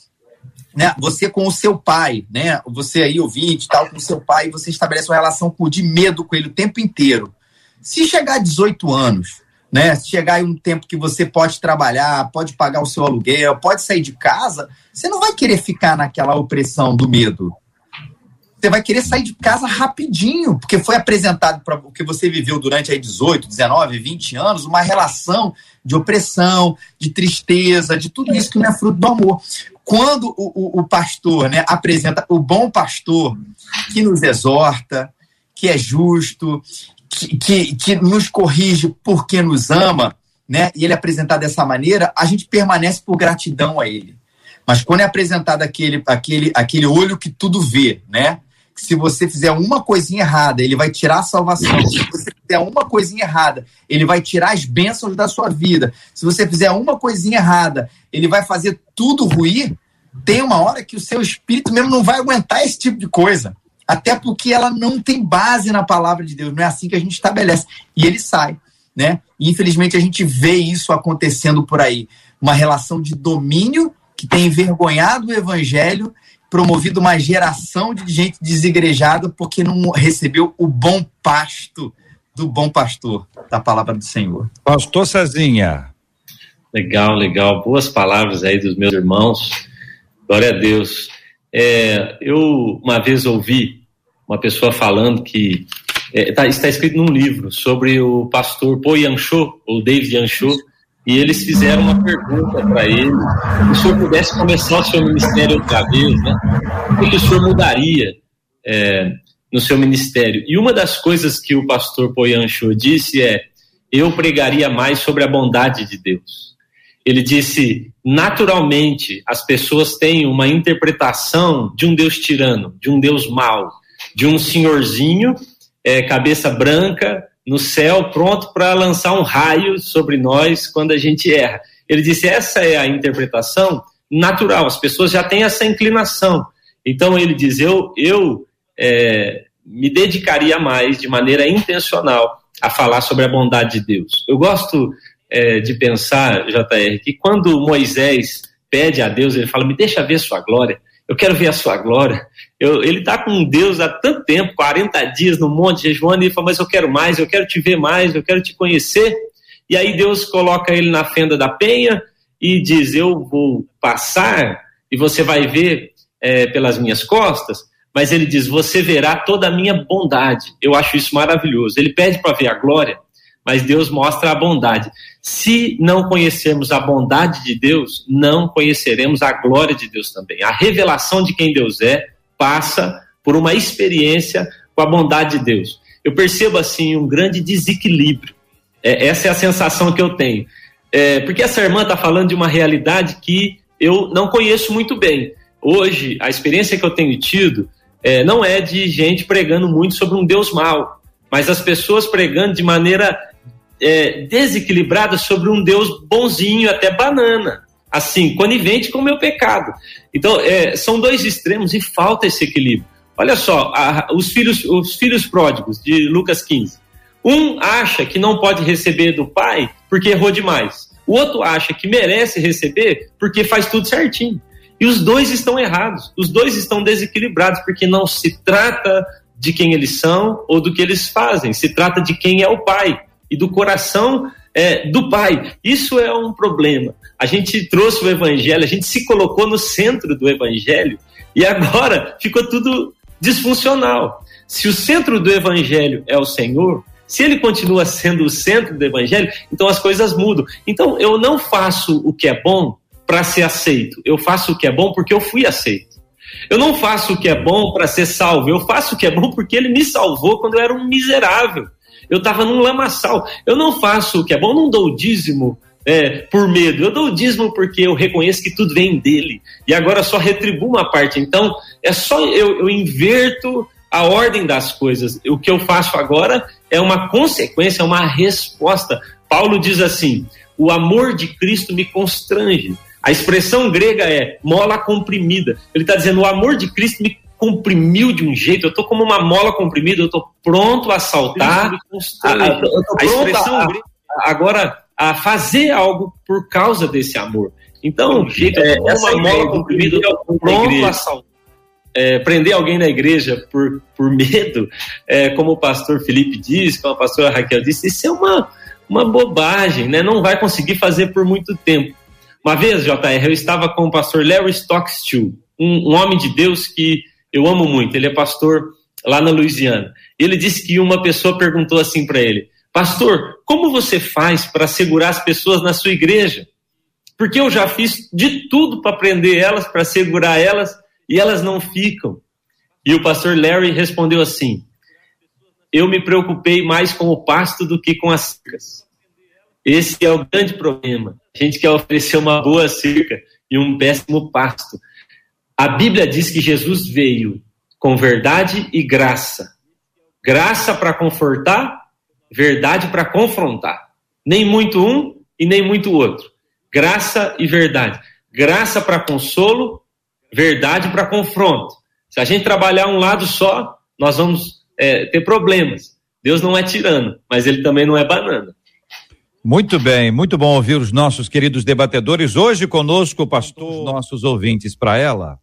Né? Você com o seu pai, né? Você aí, ouvinte, tal, com o seu pai, você estabelece uma relação de medo com ele o tempo inteiro. Se chegar a 18 anos, né? Chegar aí um tempo que você pode trabalhar, pode pagar o seu aluguel, pode sair de casa, você não vai querer ficar naquela opressão do medo. Você vai querer sair de casa rapidinho, porque foi apresentado para o que você viveu durante aí 18, 19, 20 anos, uma relação de opressão, de tristeza, de tudo isso que não é fruto do amor. Quando o, o, o pastor né, apresenta o bom pastor que nos exorta, que é justo, que, que, que nos corrige porque nos ama, né? E ele é apresentado dessa maneira, a gente permanece por gratidão a ele. Mas quando é apresentado aquele, aquele, aquele olho que tudo vê, né? se você fizer uma coisinha errada, ele vai tirar a salvação. Se você fizer uma coisinha errada, ele vai tirar as bênçãos da sua vida. Se você fizer uma coisinha errada, ele vai fazer tudo ruir. Tem uma hora que o seu espírito mesmo não vai aguentar esse tipo de coisa. Até porque ela não tem base na palavra de Deus. Não é assim que a gente estabelece. E ele sai. Né? E, infelizmente, a gente vê isso acontecendo por aí. Uma relação de domínio que tem envergonhado o evangelho promovido uma geração de gente desigrejada porque não recebeu o bom pasto do bom pastor, da palavra do Senhor.
Pastor Cezinha.
Legal, legal. Boas palavras aí dos meus irmãos. Glória a Deus. É, eu uma vez ouvi uma pessoa falando que é, tá, está escrito num livro sobre o pastor Po Yancho, ou David Yancho, e eles fizeram uma pergunta para ele: se o senhor pudesse começar o seu ministério outra vez, né? O que o senhor mudaria é, no seu ministério? E uma das coisas que o pastor Poyancho disse é: eu pregaria mais sobre a bondade de Deus. Ele disse: naturalmente, as pessoas têm uma interpretação de um Deus tirano, de um Deus mau, de um senhorzinho, é, cabeça branca, no céu, pronto para lançar um raio sobre nós quando a gente erra. Ele disse: essa é a interpretação natural, as pessoas já têm essa inclinação. Então ele diz: eu, eu é, me dedicaria mais, de maneira intencional, a falar sobre a bondade de Deus. Eu gosto é, de pensar, JR, que quando Moisés pede a Deus, ele fala: me deixa ver sua glória eu quero ver a sua glória. Eu, ele está com Deus há tanto tempo, 40 dias no monte jejuando, e ele fala, mas eu quero mais, eu quero te ver mais, eu quero te conhecer. E aí Deus coloca ele na fenda da penha e diz, eu vou passar e você vai ver é, pelas minhas costas, mas ele diz, você verá toda a minha bondade. Eu acho isso maravilhoso. Ele pede para ver a glória, mas Deus mostra a bondade. Se não conhecermos a bondade de Deus, não conheceremos a glória de Deus também. A revelação de quem Deus é passa por uma experiência com a bondade de Deus. Eu percebo assim um grande desequilíbrio. É, essa é a sensação que eu tenho. É, porque essa irmã está falando de uma realidade que eu não conheço muito bem. Hoje, a experiência que eu tenho tido é, não é de gente pregando muito sobre um Deus mau, mas as pessoas pregando de maneira é, desequilibrada sobre um Deus bonzinho, até banana, assim, conivente com o meu pecado. Então, é, são dois extremos e falta esse equilíbrio. Olha só, a, os, filhos, os filhos pródigos de Lucas 15. Um acha que não pode receber do pai porque errou demais. O outro acha que merece receber porque faz tudo certinho. E os dois estão errados, os dois estão desequilibrados, porque não se trata de quem eles são ou do que eles fazem, se trata de quem é o pai e do coração é, do Pai. Isso é um problema. A gente trouxe o Evangelho, a gente se colocou no centro do Evangelho e agora ficou tudo disfuncional. Se o centro do Evangelho é o Senhor, se ele continua sendo o centro do Evangelho, então as coisas mudam. Então eu não faço o que é bom para ser aceito, eu faço o que é bom porque eu fui aceito. Eu não faço o que é bom para ser salvo, eu faço o que é bom porque ele me salvou quando eu era um miserável eu estava num lamaçal. Eu não faço o que é bom, não dou o dízimo é, por medo, eu dou o dízimo porque eu reconheço que tudo vem dele. E agora só retribuo uma parte. Então, é só eu, eu inverto a ordem das coisas. O que eu faço agora é uma consequência, é uma resposta. Paulo diz assim: o amor de Cristo me constrange. A expressão grega é mola comprimida. Ele está dizendo: o amor de Cristo me comprimiu de um jeito, eu tô como uma mola comprimida, eu tô pronto a saltar. A, a, a expressão a, agora a fazer algo por causa desse amor. Então, jeito, é, essa uma mola comprimida, eu tô pronto a saltar. É, prender alguém na igreja por, por medo, é, como o pastor Felipe diz, como a pastora Raquel disse, isso é uma, uma bobagem, né? não vai conseguir fazer por muito tempo. Uma vez, JR, eu estava com o pastor Larry Stockstill, um, um homem de Deus que eu amo muito, ele é pastor lá na Louisiana. Ele disse que uma pessoa perguntou assim para ele: Pastor, como você faz para segurar as pessoas na sua igreja? Porque eu já fiz de tudo para prender elas, para segurar elas, e elas não ficam. E o pastor Larry respondeu assim: Eu me preocupei mais com o pasto do que com as cercas. Esse é o grande problema. A gente quer oferecer uma boa cerca e um péssimo pasto. A Bíblia diz que Jesus veio com verdade e graça. Graça para confortar, verdade para confrontar. Nem muito um e nem muito outro. Graça e verdade. Graça para consolo, verdade para confronto. Se a gente trabalhar um lado só, nós vamos é, ter problemas. Deus não é tirano, mas ele também não é banana.
Muito bem, muito bom ouvir os nossos queridos debatedores. Hoje conosco, pastor, nossos ouvintes para ela.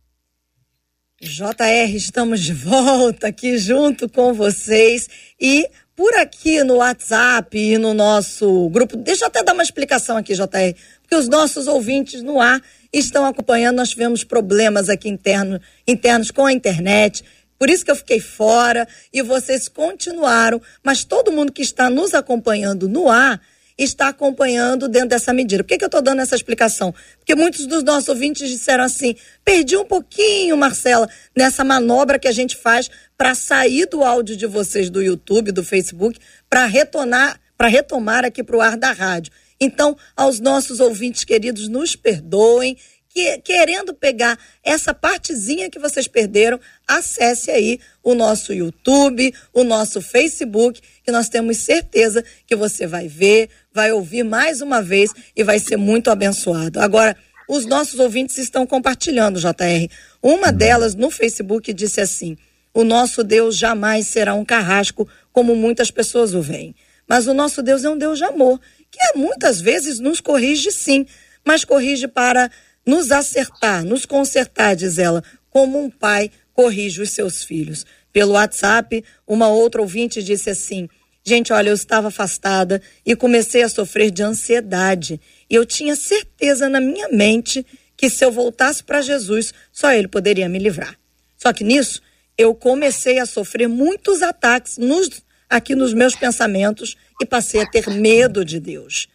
JR, estamos de volta aqui junto com vocês e por aqui no WhatsApp e no nosso grupo. Deixa eu até dar uma explicação aqui, JR, porque os nossos ouvintes no ar estão acompanhando. Nós tivemos problemas aqui interno, internos com a internet. Por isso que eu fiquei fora e vocês continuaram, mas todo mundo que está nos acompanhando no ar está acompanhando dentro dessa medida. Por que, que eu estou dando essa explicação? Porque muitos dos nossos ouvintes disseram assim: perdi um pouquinho, Marcela, nessa manobra que a gente faz para sair do áudio de vocês do YouTube, do Facebook, para retornar, para retomar aqui para o ar da rádio. Então, aos nossos ouvintes queridos, nos perdoem que, querendo pegar essa partezinha que vocês perderam, acesse aí o nosso YouTube, o nosso Facebook, que nós temos certeza que você vai ver, vai ouvir mais uma vez e vai ser muito abençoado. Agora, os nossos ouvintes estão compartilhando, JR. Uma delas no Facebook disse assim: O nosso Deus jamais será um carrasco como muitas pessoas o veem. Mas o nosso Deus é um Deus de amor, que muitas vezes nos corrige sim, mas corrige para nos acertar, nos consertar, diz ela, como um pai corrige os seus filhos. Pelo WhatsApp, uma outra ouvinte disse assim: Gente, olha, eu estava afastada e comecei a sofrer de ansiedade. E eu tinha certeza na minha mente que se eu voltasse para Jesus, só Ele poderia me livrar. Só que nisso, eu comecei a sofrer muitos ataques nos, aqui nos meus pensamentos e passei a ter medo de Deus.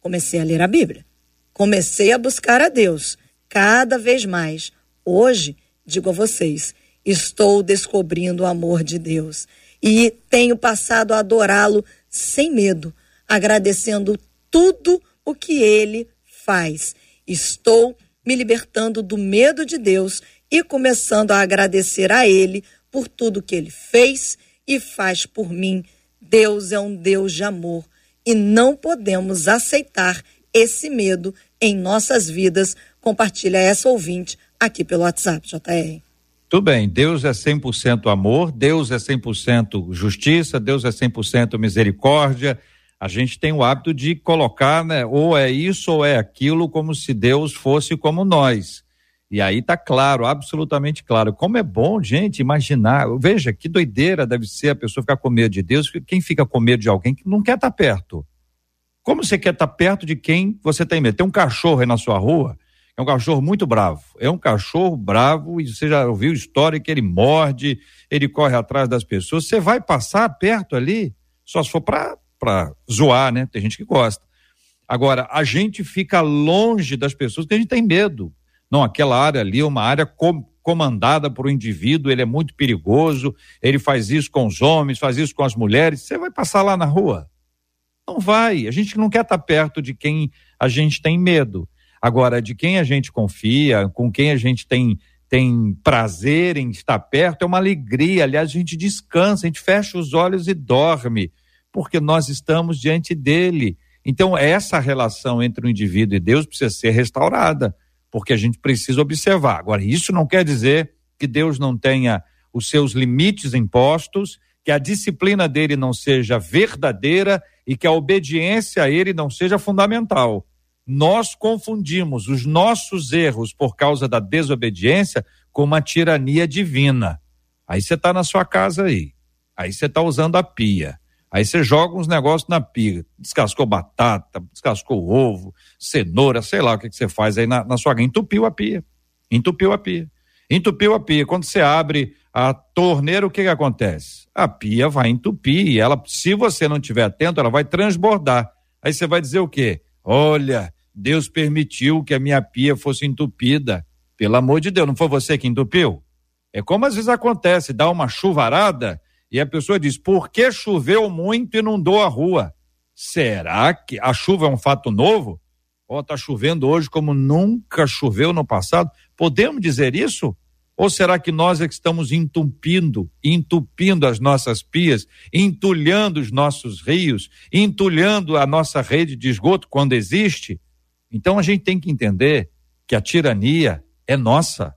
Comecei a ler a Bíblia. Comecei a buscar a Deus cada vez mais. Hoje, digo a vocês, estou descobrindo o amor de Deus e tenho passado a adorá-lo sem medo, agradecendo tudo o que ele faz. Estou me libertando do medo de Deus e começando a agradecer a ele por tudo que ele fez e faz por mim. Deus é um Deus de amor e não podemos aceitar esse medo em nossas vidas. Compartilha essa ouvinte aqui pelo WhatsApp, JR.
Tudo bem, Deus é 100% amor, Deus é 100% justiça, Deus é 100% misericórdia. A gente tem o hábito de colocar, né, ou é isso ou é aquilo, como se Deus fosse como nós. E aí tá claro, absolutamente claro. Como é bom, gente, imaginar. Veja que doideira deve ser a pessoa ficar com medo de Deus. Quem fica com medo de alguém que não quer estar tá perto? Como você quer estar perto de quem você tem medo? Tem um cachorro aí na sua rua, é um cachorro muito bravo. É um cachorro bravo e você já ouviu história que ele morde, ele corre atrás das pessoas. Você vai passar perto ali, só se for para zoar, né? Tem gente que gosta. Agora, a gente fica longe das pessoas porque a gente tem medo. Não, aquela área ali é uma área com, comandada por um indivíduo, ele é muito perigoso, ele faz isso com os homens, faz isso com as mulheres. Você vai passar lá na rua? Não vai. A gente não quer estar perto de quem a gente tem medo. Agora, de quem a gente confia, com quem a gente tem, tem prazer em estar perto, é uma alegria. Aliás, a gente descansa, a gente fecha os olhos e dorme, porque nós estamos diante dele. Então, essa relação entre o indivíduo e Deus precisa ser restaurada, porque a gente precisa observar. Agora, isso não quer dizer que Deus não tenha os seus limites impostos, que a disciplina dele não seja verdadeira e que a obediência a ele não seja fundamental. Nós confundimos os nossos erros por causa da desobediência com uma tirania divina. Aí você está na sua casa aí. Aí você está usando a pia. Aí você joga uns negócios na pia. Descascou batata, descascou ovo, cenoura, sei lá o que, que você faz aí na, na sua casa. Entupiu a pia. Entupiu a pia. Entupiu a pia. Quando você abre a torneira, o que, que acontece? A pia vai entupir e ela, se você não estiver atento, ela vai transbordar. Aí você vai dizer o quê? Olha, Deus permitiu que a minha pia fosse entupida. Pelo amor de Deus, não foi você que entupiu? É como às vezes acontece, dá uma chuvarada e a pessoa diz: por que choveu muito e inundou a rua? Será que a chuva é um fato novo? Ó, oh, tá chovendo hoje como nunca choveu no passado? Podemos dizer isso? Ou será que nós é que estamos entupindo, entupindo as nossas pias, entulhando os nossos rios, entulhando a nossa rede de esgoto quando existe? Então a gente tem que entender que a tirania é nossa.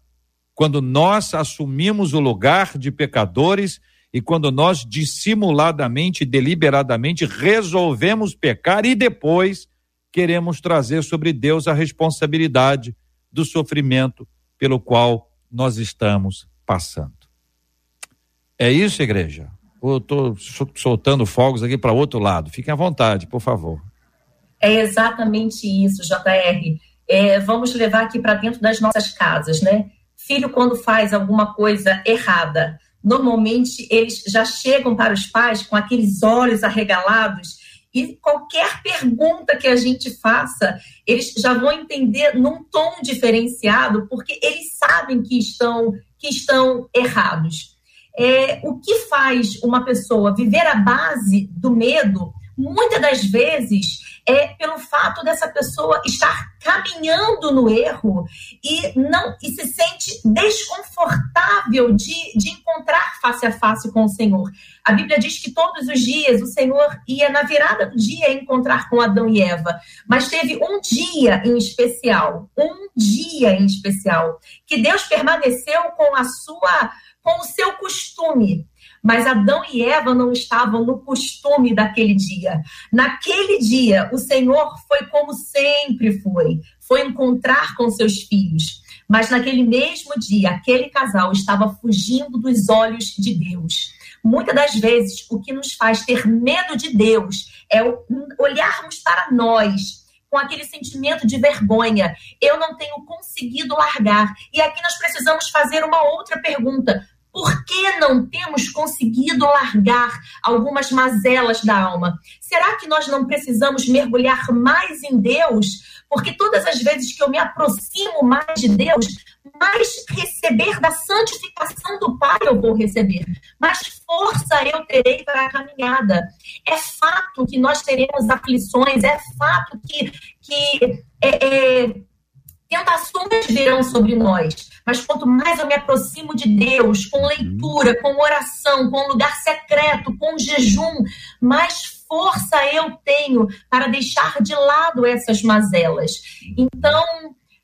Quando nós assumimos o lugar de pecadores e quando nós dissimuladamente, deliberadamente resolvemos pecar e depois queremos trazer sobre Deus a responsabilidade do sofrimento pelo qual nós estamos passando. É isso, igreja? Ou estou soltando fogos aqui para outro lado? Fiquem à vontade, por favor.
É exatamente isso, JR. É, vamos levar aqui para dentro das nossas casas, né? Filho, quando faz alguma coisa errada, normalmente eles já chegam para os pais com aqueles olhos arregalados e qualquer pergunta que a gente faça, eles já vão entender num tom diferenciado, porque eles sabem que estão, que estão errados. É, o que faz uma pessoa viver à base do medo, muitas das vezes, é pelo fato dessa pessoa estar caminhando no erro e não e se sente desconfortável de, de encontrar face a face com o Senhor. A Bíblia diz que todos os dias o Senhor ia na virada do dia encontrar com Adão e Eva, mas teve um dia em especial, um dia em especial, que Deus permaneceu com a sua com o seu costume mas Adão e Eva não estavam no costume daquele dia. Naquele dia, o Senhor foi como sempre foi, foi encontrar com seus filhos. Mas naquele mesmo dia, aquele casal estava fugindo dos olhos de Deus. Muitas das vezes, o que nos faz ter medo de Deus é olharmos para nós com aquele sentimento de vergonha. Eu não tenho conseguido largar. E aqui nós precisamos fazer uma outra pergunta: por que não temos conseguido largar algumas mazelas da alma? Será que nós não precisamos mergulhar mais em Deus? Porque todas as vezes que eu me aproximo mais de Deus, mais receber da santificação do Pai eu vou receber, mais força eu terei para a caminhada. É fato que nós teremos aflições, é fato que, que é, é, tentações virão sobre nós. Mas quanto mais eu me aproximo de Deus, com leitura, com oração, com lugar secreto, com jejum, mais força eu tenho para deixar de lado essas mazelas. Então,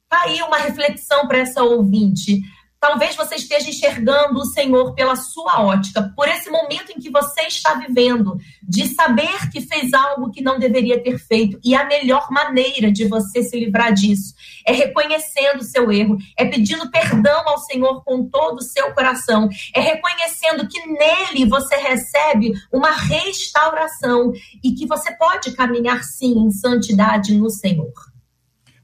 tá aí uma reflexão para essa ouvinte. Talvez você esteja enxergando o Senhor pela sua ótica, por esse momento em que você está vivendo, de saber que fez algo que não deveria ter feito. E a melhor maneira de você se livrar disso é reconhecendo o seu erro, é pedindo perdão ao Senhor com todo o seu coração, é reconhecendo que nele você recebe uma restauração e que você pode caminhar sim em santidade no Senhor.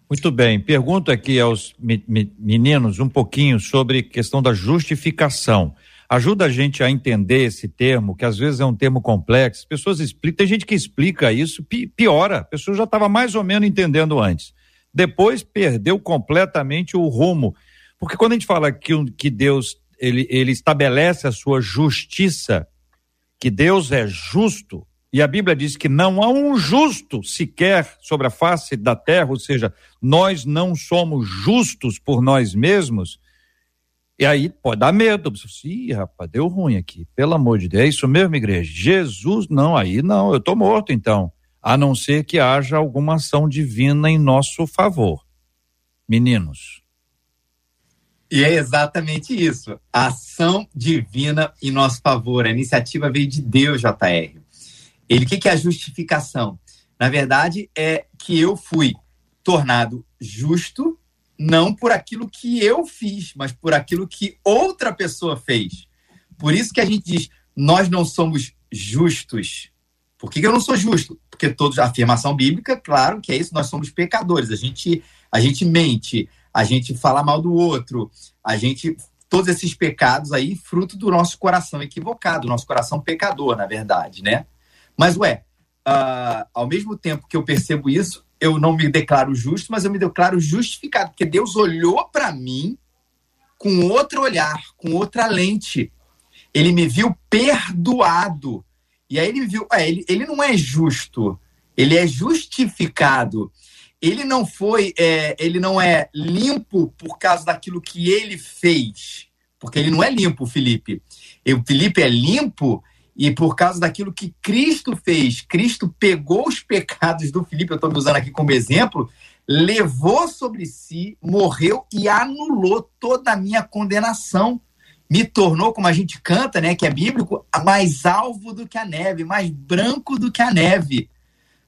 Muito bem. Pergunto aqui aos meninos um pouquinho sobre questão da justificação. Ajuda a gente a entender esse termo, que às vezes é um termo complexo. As pessoas explicam, tem gente que explica isso, piora. A pessoa já estava mais ou menos entendendo antes. Depois perdeu completamente o rumo. Porque quando a gente fala que, que Deus ele, ele estabelece a sua justiça, que Deus é justo, e a Bíblia diz que não há um justo sequer sobre a face da terra, ou seja, nós não somos justos por nós mesmos. E aí pode dar medo. Ih, rapaz, deu ruim aqui. Pelo amor de Deus, é isso mesmo, igreja? Jesus, não, aí não, eu estou morto então. A não ser que haja alguma ação divina em nosso favor. Meninos.
E é exatamente isso. A ação divina em nosso favor. A iniciativa veio de Deus, JR. Ele, o que, que é a justificação? Na verdade, é que eu fui tornado justo não por aquilo que eu fiz, mas por aquilo que outra pessoa fez. Por isso que a gente diz, nós não somos justos. Por que, que eu não sou justo? Porque todos, a afirmação bíblica, claro que é isso, nós somos pecadores. A gente, a gente mente, a gente fala mal do outro, a gente. Todos esses pecados aí, fruto do nosso coração equivocado, nosso coração pecador, na verdade, né? Mas, ué, uh, ao mesmo tempo que eu percebo isso, eu não me declaro justo, mas eu me declaro justificado, porque Deus olhou para mim com outro olhar, com outra lente. Ele me viu perdoado. E aí ele viu, é, ele, ele não é justo, ele é justificado. Ele não foi, é, ele não é limpo por causa daquilo que ele fez, porque ele não é limpo, Felipe. E o Felipe é limpo e por causa daquilo que Cristo fez. Cristo pegou os pecados do Felipe, eu estou me usando aqui como exemplo, levou sobre si, morreu e anulou toda a minha condenação. Me tornou, como a gente canta, né, que é bíblico, mais alvo do que a neve, mais branco do que a neve.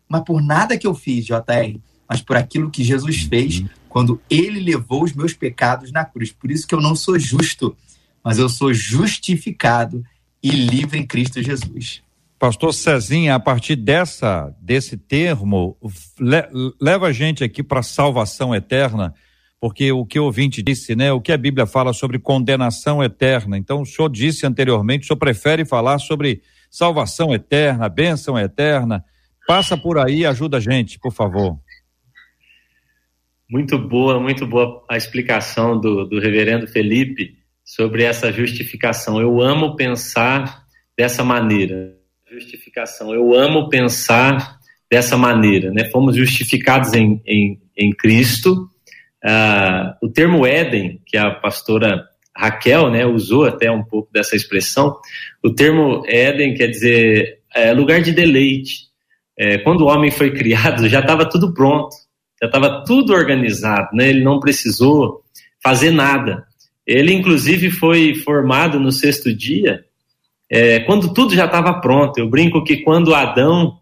Mas por nada que eu fiz, JR, mas por aquilo que Jesus fez quando ele levou os meus pecados na cruz. Por isso que eu não sou justo, mas eu sou justificado e livre em Cristo Jesus.
Pastor Cezinha, a partir dessa desse termo, le, leva a gente aqui para salvação eterna, porque o que o ouvinte disse, né? O que a Bíblia fala sobre condenação eterna. Então, o senhor disse anteriormente, o senhor prefere falar sobre salvação eterna, bênção eterna. Passa por aí, ajuda a gente, por favor.
Muito boa, muito boa a explicação do, do reverendo Felipe sobre essa justificação. Eu amo pensar dessa maneira justificação. Eu amo pensar dessa maneira, né? Fomos justificados em, em, em Cristo. Ah, o termo Éden, que a pastora Raquel, né, usou até um pouco dessa expressão. O termo Éden quer dizer é, lugar de deleite. É, quando o homem foi criado, já estava tudo pronto, já estava tudo organizado, né? Ele não precisou fazer nada. Ele, inclusive, foi formado no sexto dia é, quando tudo já estava pronto. Eu brinco que quando Adão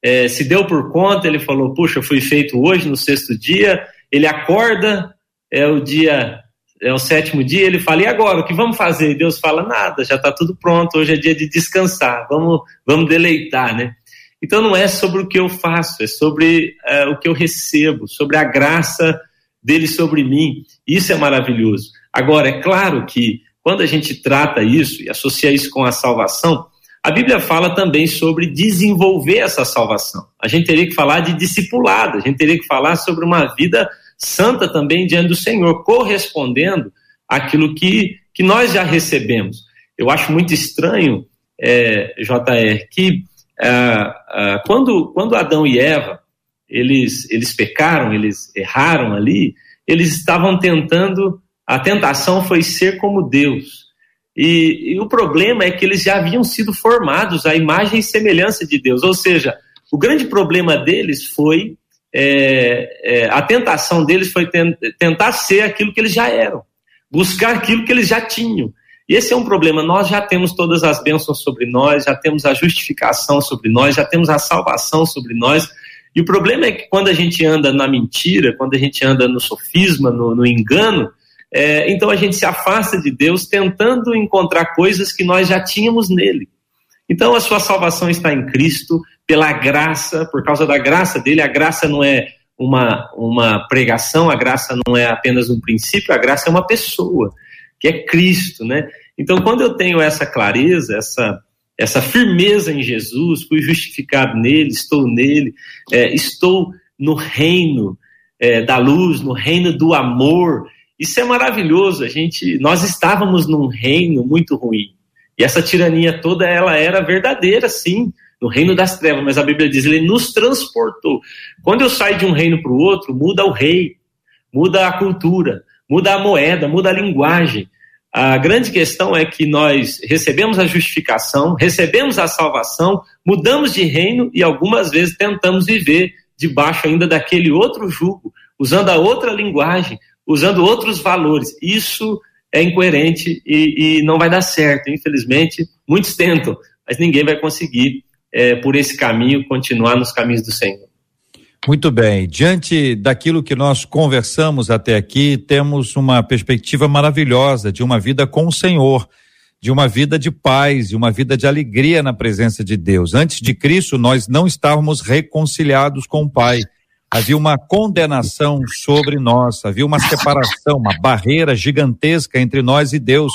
é, se deu por conta, ele falou: Puxa, fui feito hoje, no sexto dia. Ele acorda, é o dia, é o sétimo dia. Ele fala: E agora? O que vamos fazer? E Deus fala: Nada, já está tudo pronto. Hoje é dia de descansar. Vamos, vamos deleitar, né? Então não é sobre o que eu faço, é sobre é, o que eu recebo, sobre a graça dele sobre mim. Isso é maravilhoso. Agora, é claro que quando a gente trata isso e associa isso com a salvação, a Bíblia fala também sobre desenvolver essa salvação. A gente teria que falar de discipulado, a gente teria que falar sobre uma vida santa também diante do Senhor, correspondendo àquilo que, que nós já recebemos. Eu acho muito estranho, é, JR, que é, é, quando, quando Adão e Eva eles, eles pecaram, eles erraram ali, eles estavam tentando a tentação foi ser como Deus. E, e, o problema é que eles já haviam sido formados à imagem e semelhança de Deus. Ou seja, o grande problema deles foi é, é, a tentação deles foi tentar ser aquilo que eles já eram, buscar aquilo que eles já tinham. E esse é um problema. Nós já temos todas as bênçãos sobre nós, já temos a justificação sobre nós, já temos a salvação sobre nós. E o problema é que quando a gente anda na mentira, quando a gente anda no sofisma, no, no engano, é, então a gente se afasta de Deus tentando encontrar coisas que nós já tínhamos nele. Então a sua salvação está em Cristo, pela graça, por causa da graça dele. A graça não é uma, uma pregação, a graça não é apenas um princípio, a graça é uma pessoa, que é Cristo, né? Então quando eu tenho essa clareza, essa, essa firmeza em Jesus, fui justificado nele, estou nele, é, estou no reino é, da luz, no reino do amor, isso é maravilhoso. A gente, nós estávamos num reino muito ruim. E essa tirania toda, ela era verdadeira, sim, no reino das trevas. Mas a Bíblia diz, ele nos transportou. Quando eu saio de um reino para o outro, muda o rei, muda a cultura, muda a moeda, muda a linguagem. A grande questão é que nós recebemos a justificação, recebemos a salvação, mudamos de reino e algumas vezes tentamos viver debaixo ainda daquele outro jugo, usando a outra linguagem, usando outros valores. Isso é incoerente e, e não vai dar certo. Infelizmente, muitos tentam, mas ninguém vai conseguir, é, por esse caminho, continuar nos caminhos do Senhor.
Muito bem. Diante daquilo que nós conversamos até aqui, temos uma perspectiva maravilhosa de uma vida com o Senhor, de uma vida de paz, de uma vida de alegria na presença de Deus. Antes de Cristo, nós não estávamos reconciliados com o Pai havia uma condenação sobre nós, havia uma separação, uma barreira gigantesca entre nós e Deus.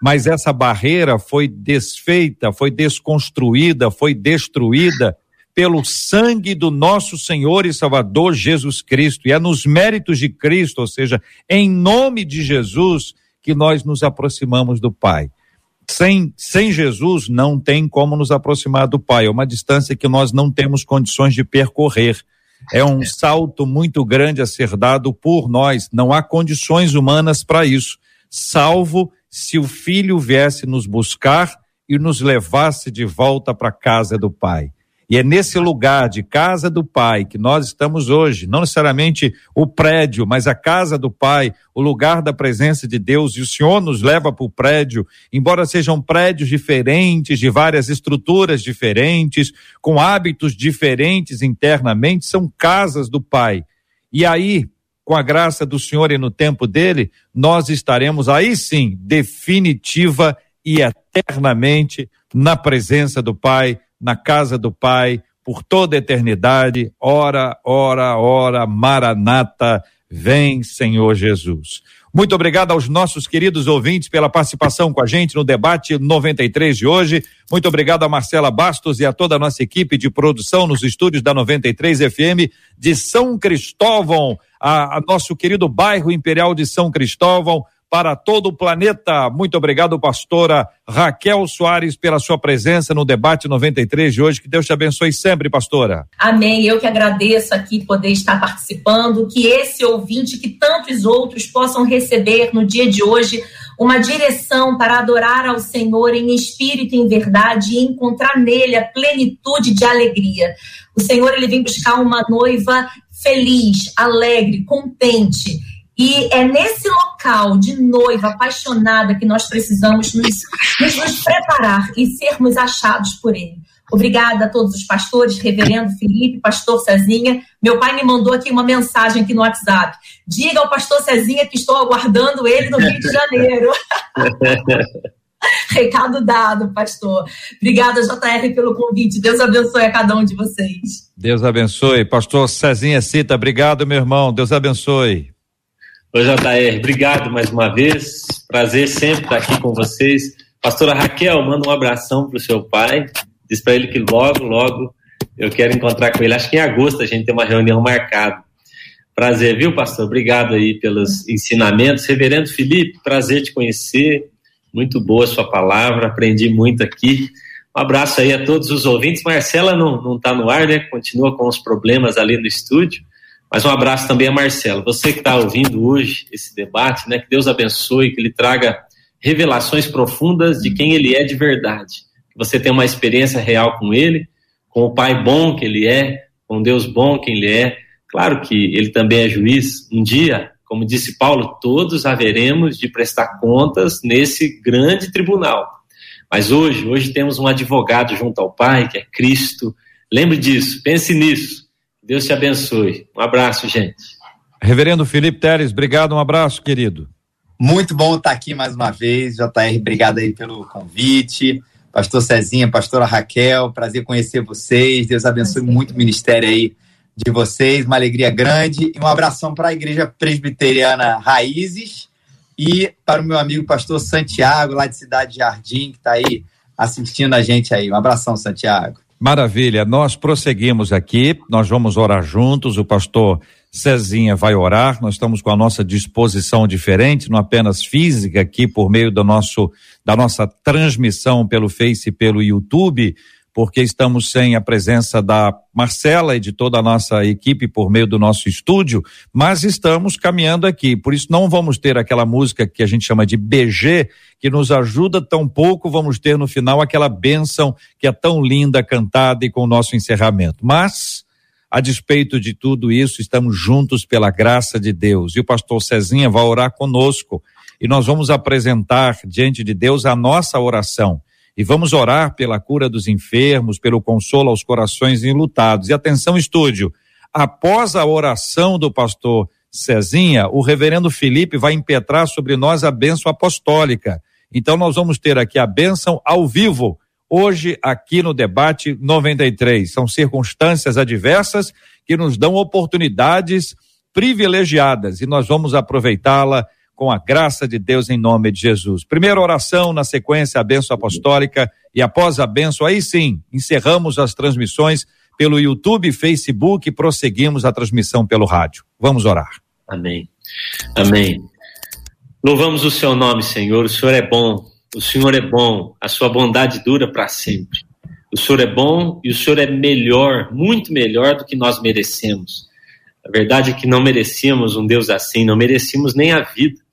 Mas essa barreira foi desfeita, foi desconstruída, foi destruída pelo sangue do nosso Senhor e Salvador Jesus Cristo. E é nos méritos de Cristo, ou seja, em nome de Jesus, que nós nos aproximamos do Pai. Sem, sem Jesus não tem como nos aproximar do Pai, é uma distância que nós não temos condições de percorrer. É um salto muito grande a ser dado por nós. Não há condições humanas para isso, salvo se o filho viesse nos buscar e nos levasse de volta para a casa do Pai. E é nesse lugar de casa do Pai que nós estamos hoje, não necessariamente o prédio, mas a casa do Pai, o lugar da presença de Deus, e o Senhor nos leva para o prédio, embora sejam prédios diferentes, de várias estruturas diferentes, com hábitos diferentes internamente, são casas do Pai. E aí, com a graça do Senhor e no tempo dele, nós estaremos aí sim, definitiva e eternamente na presença do Pai na casa do Pai por toda a eternidade. Ora, ora, ora, Maranata, vem Senhor Jesus. Muito obrigado aos nossos queridos ouvintes pela participação com a gente no debate 93 de hoje. Muito obrigado a Marcela Bastos e a toda a nossa equipe de produção nos estúdios da 93 FM de São Cristóvão, a, a nosso querido bairro Imperial de São Cristóvão para todo o planeta. Muito obrigado, pastora Raquel Soares, pela sua presença no debate 93 de hoje. Que Deus te abençoe sempre, pastora.
Amém. Eu que agradeço aqui poder estar participando, que esse ouvinte, que tantos outros possam receber no dia de hoje uma direção para adorar ao Senhor em espírito e em verdade e encontrar nele a plenitude de alegria. O Senhor ele vem buscar uma noiva feliz, alegre, contente e é nesse local de noiva apaixonada que nós precisamos nos, nos, nos, preparar e sermos achados por Ele. Obrigada a todos os pastores, Reverendo Felipe, Pastor Cezinha. Meu pai me mandou aqui uma mensagem aqui no WhatsApp. Diga ao Pastor Cezinha que estou aguardando ele no Rio de Janeiro. Recado dado, pastor. Obrigada, JR, pelo convite. Deus abençoe a cada um de vocês.
Deus abençoe. Pastor Cezinha Cita, obrigado, meu irmão. Deus abençoe.
Oi, JR, obrigado mais uma vez. Prazer sempre estar aqui com vocês. Pastora Raquel, manda um abração para o seu pai. Diz para ele que logo, logo eu quero encontrar com ele. Acho que em agosto a gente tem uma reunião marcada. Prazer, viu, pastor? Obrigado aí pelos ensinamentos. Reverendo Felipe, prazer te conhecer. Muito boa a sua palavra, aprendi muito aqui. Um abraço aí a todos os ouvintes. Marcela não está no ar, né? Continua com os problemas ali no estúdio. Mas um abraço também a Marcelo. Você que está ouvindo hoje esse debate, né? Que Deus abençoe, que Ele traga revelações profundas de quem Ele é de verdade. Que você tenha uma experiência real com Ele, com o Pai bom que Ele é, com Deus bom que Ele é. Claro que Ele também é juiz. Um dia, como disse Paulo, todos haveremos de prestar contas nesse grande tribunal. Mas hoje, hoje temos um advogado junto ao Pai, que é Cristo. Lembre disso, pense nisso. Deus te abençoe. Um abraço, gente.
Reverendo Felipe Teres, obrigado, um abraço, querido.
Muito bom estar aqui mais uma vez. JR, obrigado aí pelo convite. Pastor Cezinha, pastora Raquel, prazer conhecer vocês. Deus abençoe muito o ministério aí de vocês. Uma alegria grande. E um abração para a Igreja Presbiteriana Raízes e para o meu amigo pastor Santiago, lá de Cidade Jardim, que está aí assistindo a gente aí. Um abração, Santiago.
Maravilha, nós prosseguimos aqui, nós vamos orar juntos, o pastor Cezinha vai orar, nós estamos com a nossa disposição diferente, não apenas física aqui por meio do nosso, da nossa transmissão pelo Face e pelo YouTube, porque estamos sem a presença da Marcela e de toda a nossa equipe por meio do nosso estúdio, mas estamos caminhando aqui. Por isso não vamos ter aquela música que a gente chama de BG, que nos ajuda tão pouco, vamos ter no final aquela bênção que é tão linda cantada e com o nosso encerramento. Mas a despeito de tudo isso, estamos juntos pela graça de Deus. E o pastor Cezinha vai orar conosco e nós vamos apresentar diante de Deus a nossa oração e vamos orar pela cura dos enfermos, pelo consolo aos corações enlutados. E atenção, estúdio, após a oração do pastor Cezinha, o reverendo Felipe vai impetrar sobre nós a bênção apostólica. Então nós vamos ter aqui a bênção ao vivo, hoje aqui no debate 93. São circunstâncias adversas que nos dão oportunidades privilegiadas e nós vamos aproveitá-la com a graça de Deus em nome de Jesus. Primeira oração, na sequência, a benção apostólica e após a benção, aí sim, encerramos as transmissões pelo YouTube, Facebook e prosseguimos a transmissão pelo rádio. Vamos orar.
Amém. Amém. Louvamos o seu nome, Senhor. O Senhor é bom. O Senhor é bom. A sua bondade dura para sempre. O Senhor é bom e o Senhor é melhor, muito melhor do que nós merecemos. A verdade é que não merecíamos um Deus assim, não merecíamos nem a vida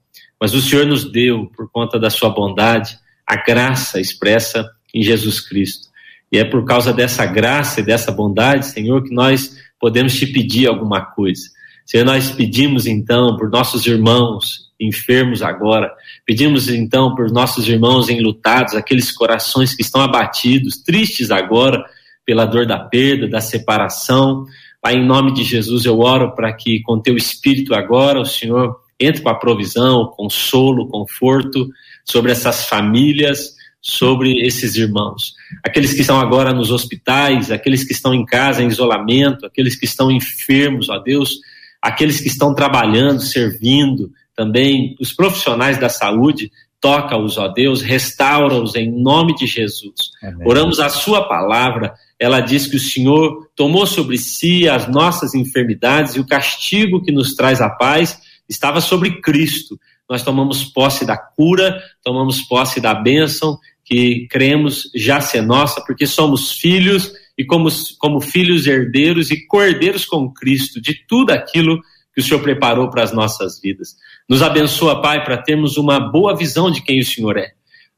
mas o Senhor nos deu, por conta da sua bondade, a graça expressa em Jesus Cristo. E é por causa dessa graça e dessa bondade, Senhor, que nós podemos te pedir alguma coisa. Senhor, nós pedimos então por nossos irmãos enfermos agora, pedimos então por nossos irmãos enlutados, aqueles corações que estão abatidos, tristes agora pela dor da perda, da separação. Pai, em nome de Jesus, eu oro para que com teu espírito agora o Senhor entre com a provisão, o consolo, o conforto sobre essas famílias, sobre esses irmãos. Aqueles que estão agora nos hospitais, aqueles que estão em casa em isolamento, aqueles que estão enfermos, ó Deus, aqueles que estão trabalhando, servindo, também os profissionais da saúde, toca-os, ó Deus, restaura-os em nome de Jesus. Amém. Oramos a sua palavra, ela diz que o Senhor tomou sobre si as nossas enfermidades e o castigo que nos traz a paz estava sobre Cristo. Nós tomamos posse da cura, tomamos posse da bênção que cremos já ser nossa, porque somos filhos e como, como filhos herdeiros e cordeiros com Cristo de tudo aquilo que o Senhor preparou para as nossas vidas. Nos abençoa, Pai, para termos uma boa visão de quem o Senhor é.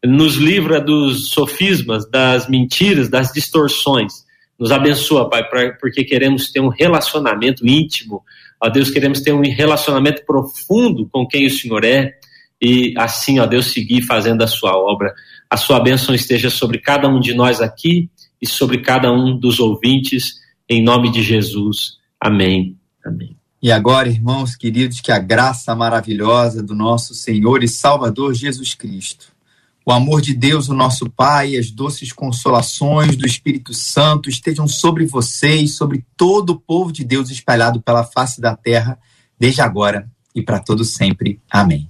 Nos livra dos sofismas, das mentiras, das distorções. Nos abençoa, Pai, pra, porque queremos ter um relacionamento íntimo. Ó Deus, queremos ter um relacionamento profundo com quem o Senhor é e assim, ó Deus, seguir fazendo a sua obra. A sua bênção esteja sobre cada um de nós aqui e sobre cada um dos ouvintes, em nome de Jesus. Amém. Amém.
E agora, irmãos queridos, que a graça maravilhosa do nosso Senhor e Salvador Jesus Cristo, o amor de Deus, o nosso Pai, as doces consolações do Espírito Santo estejam sobre vocês, sobre todo o povo de Deus espalhado pela face da terra, desde agora e para todo sempre. Amém.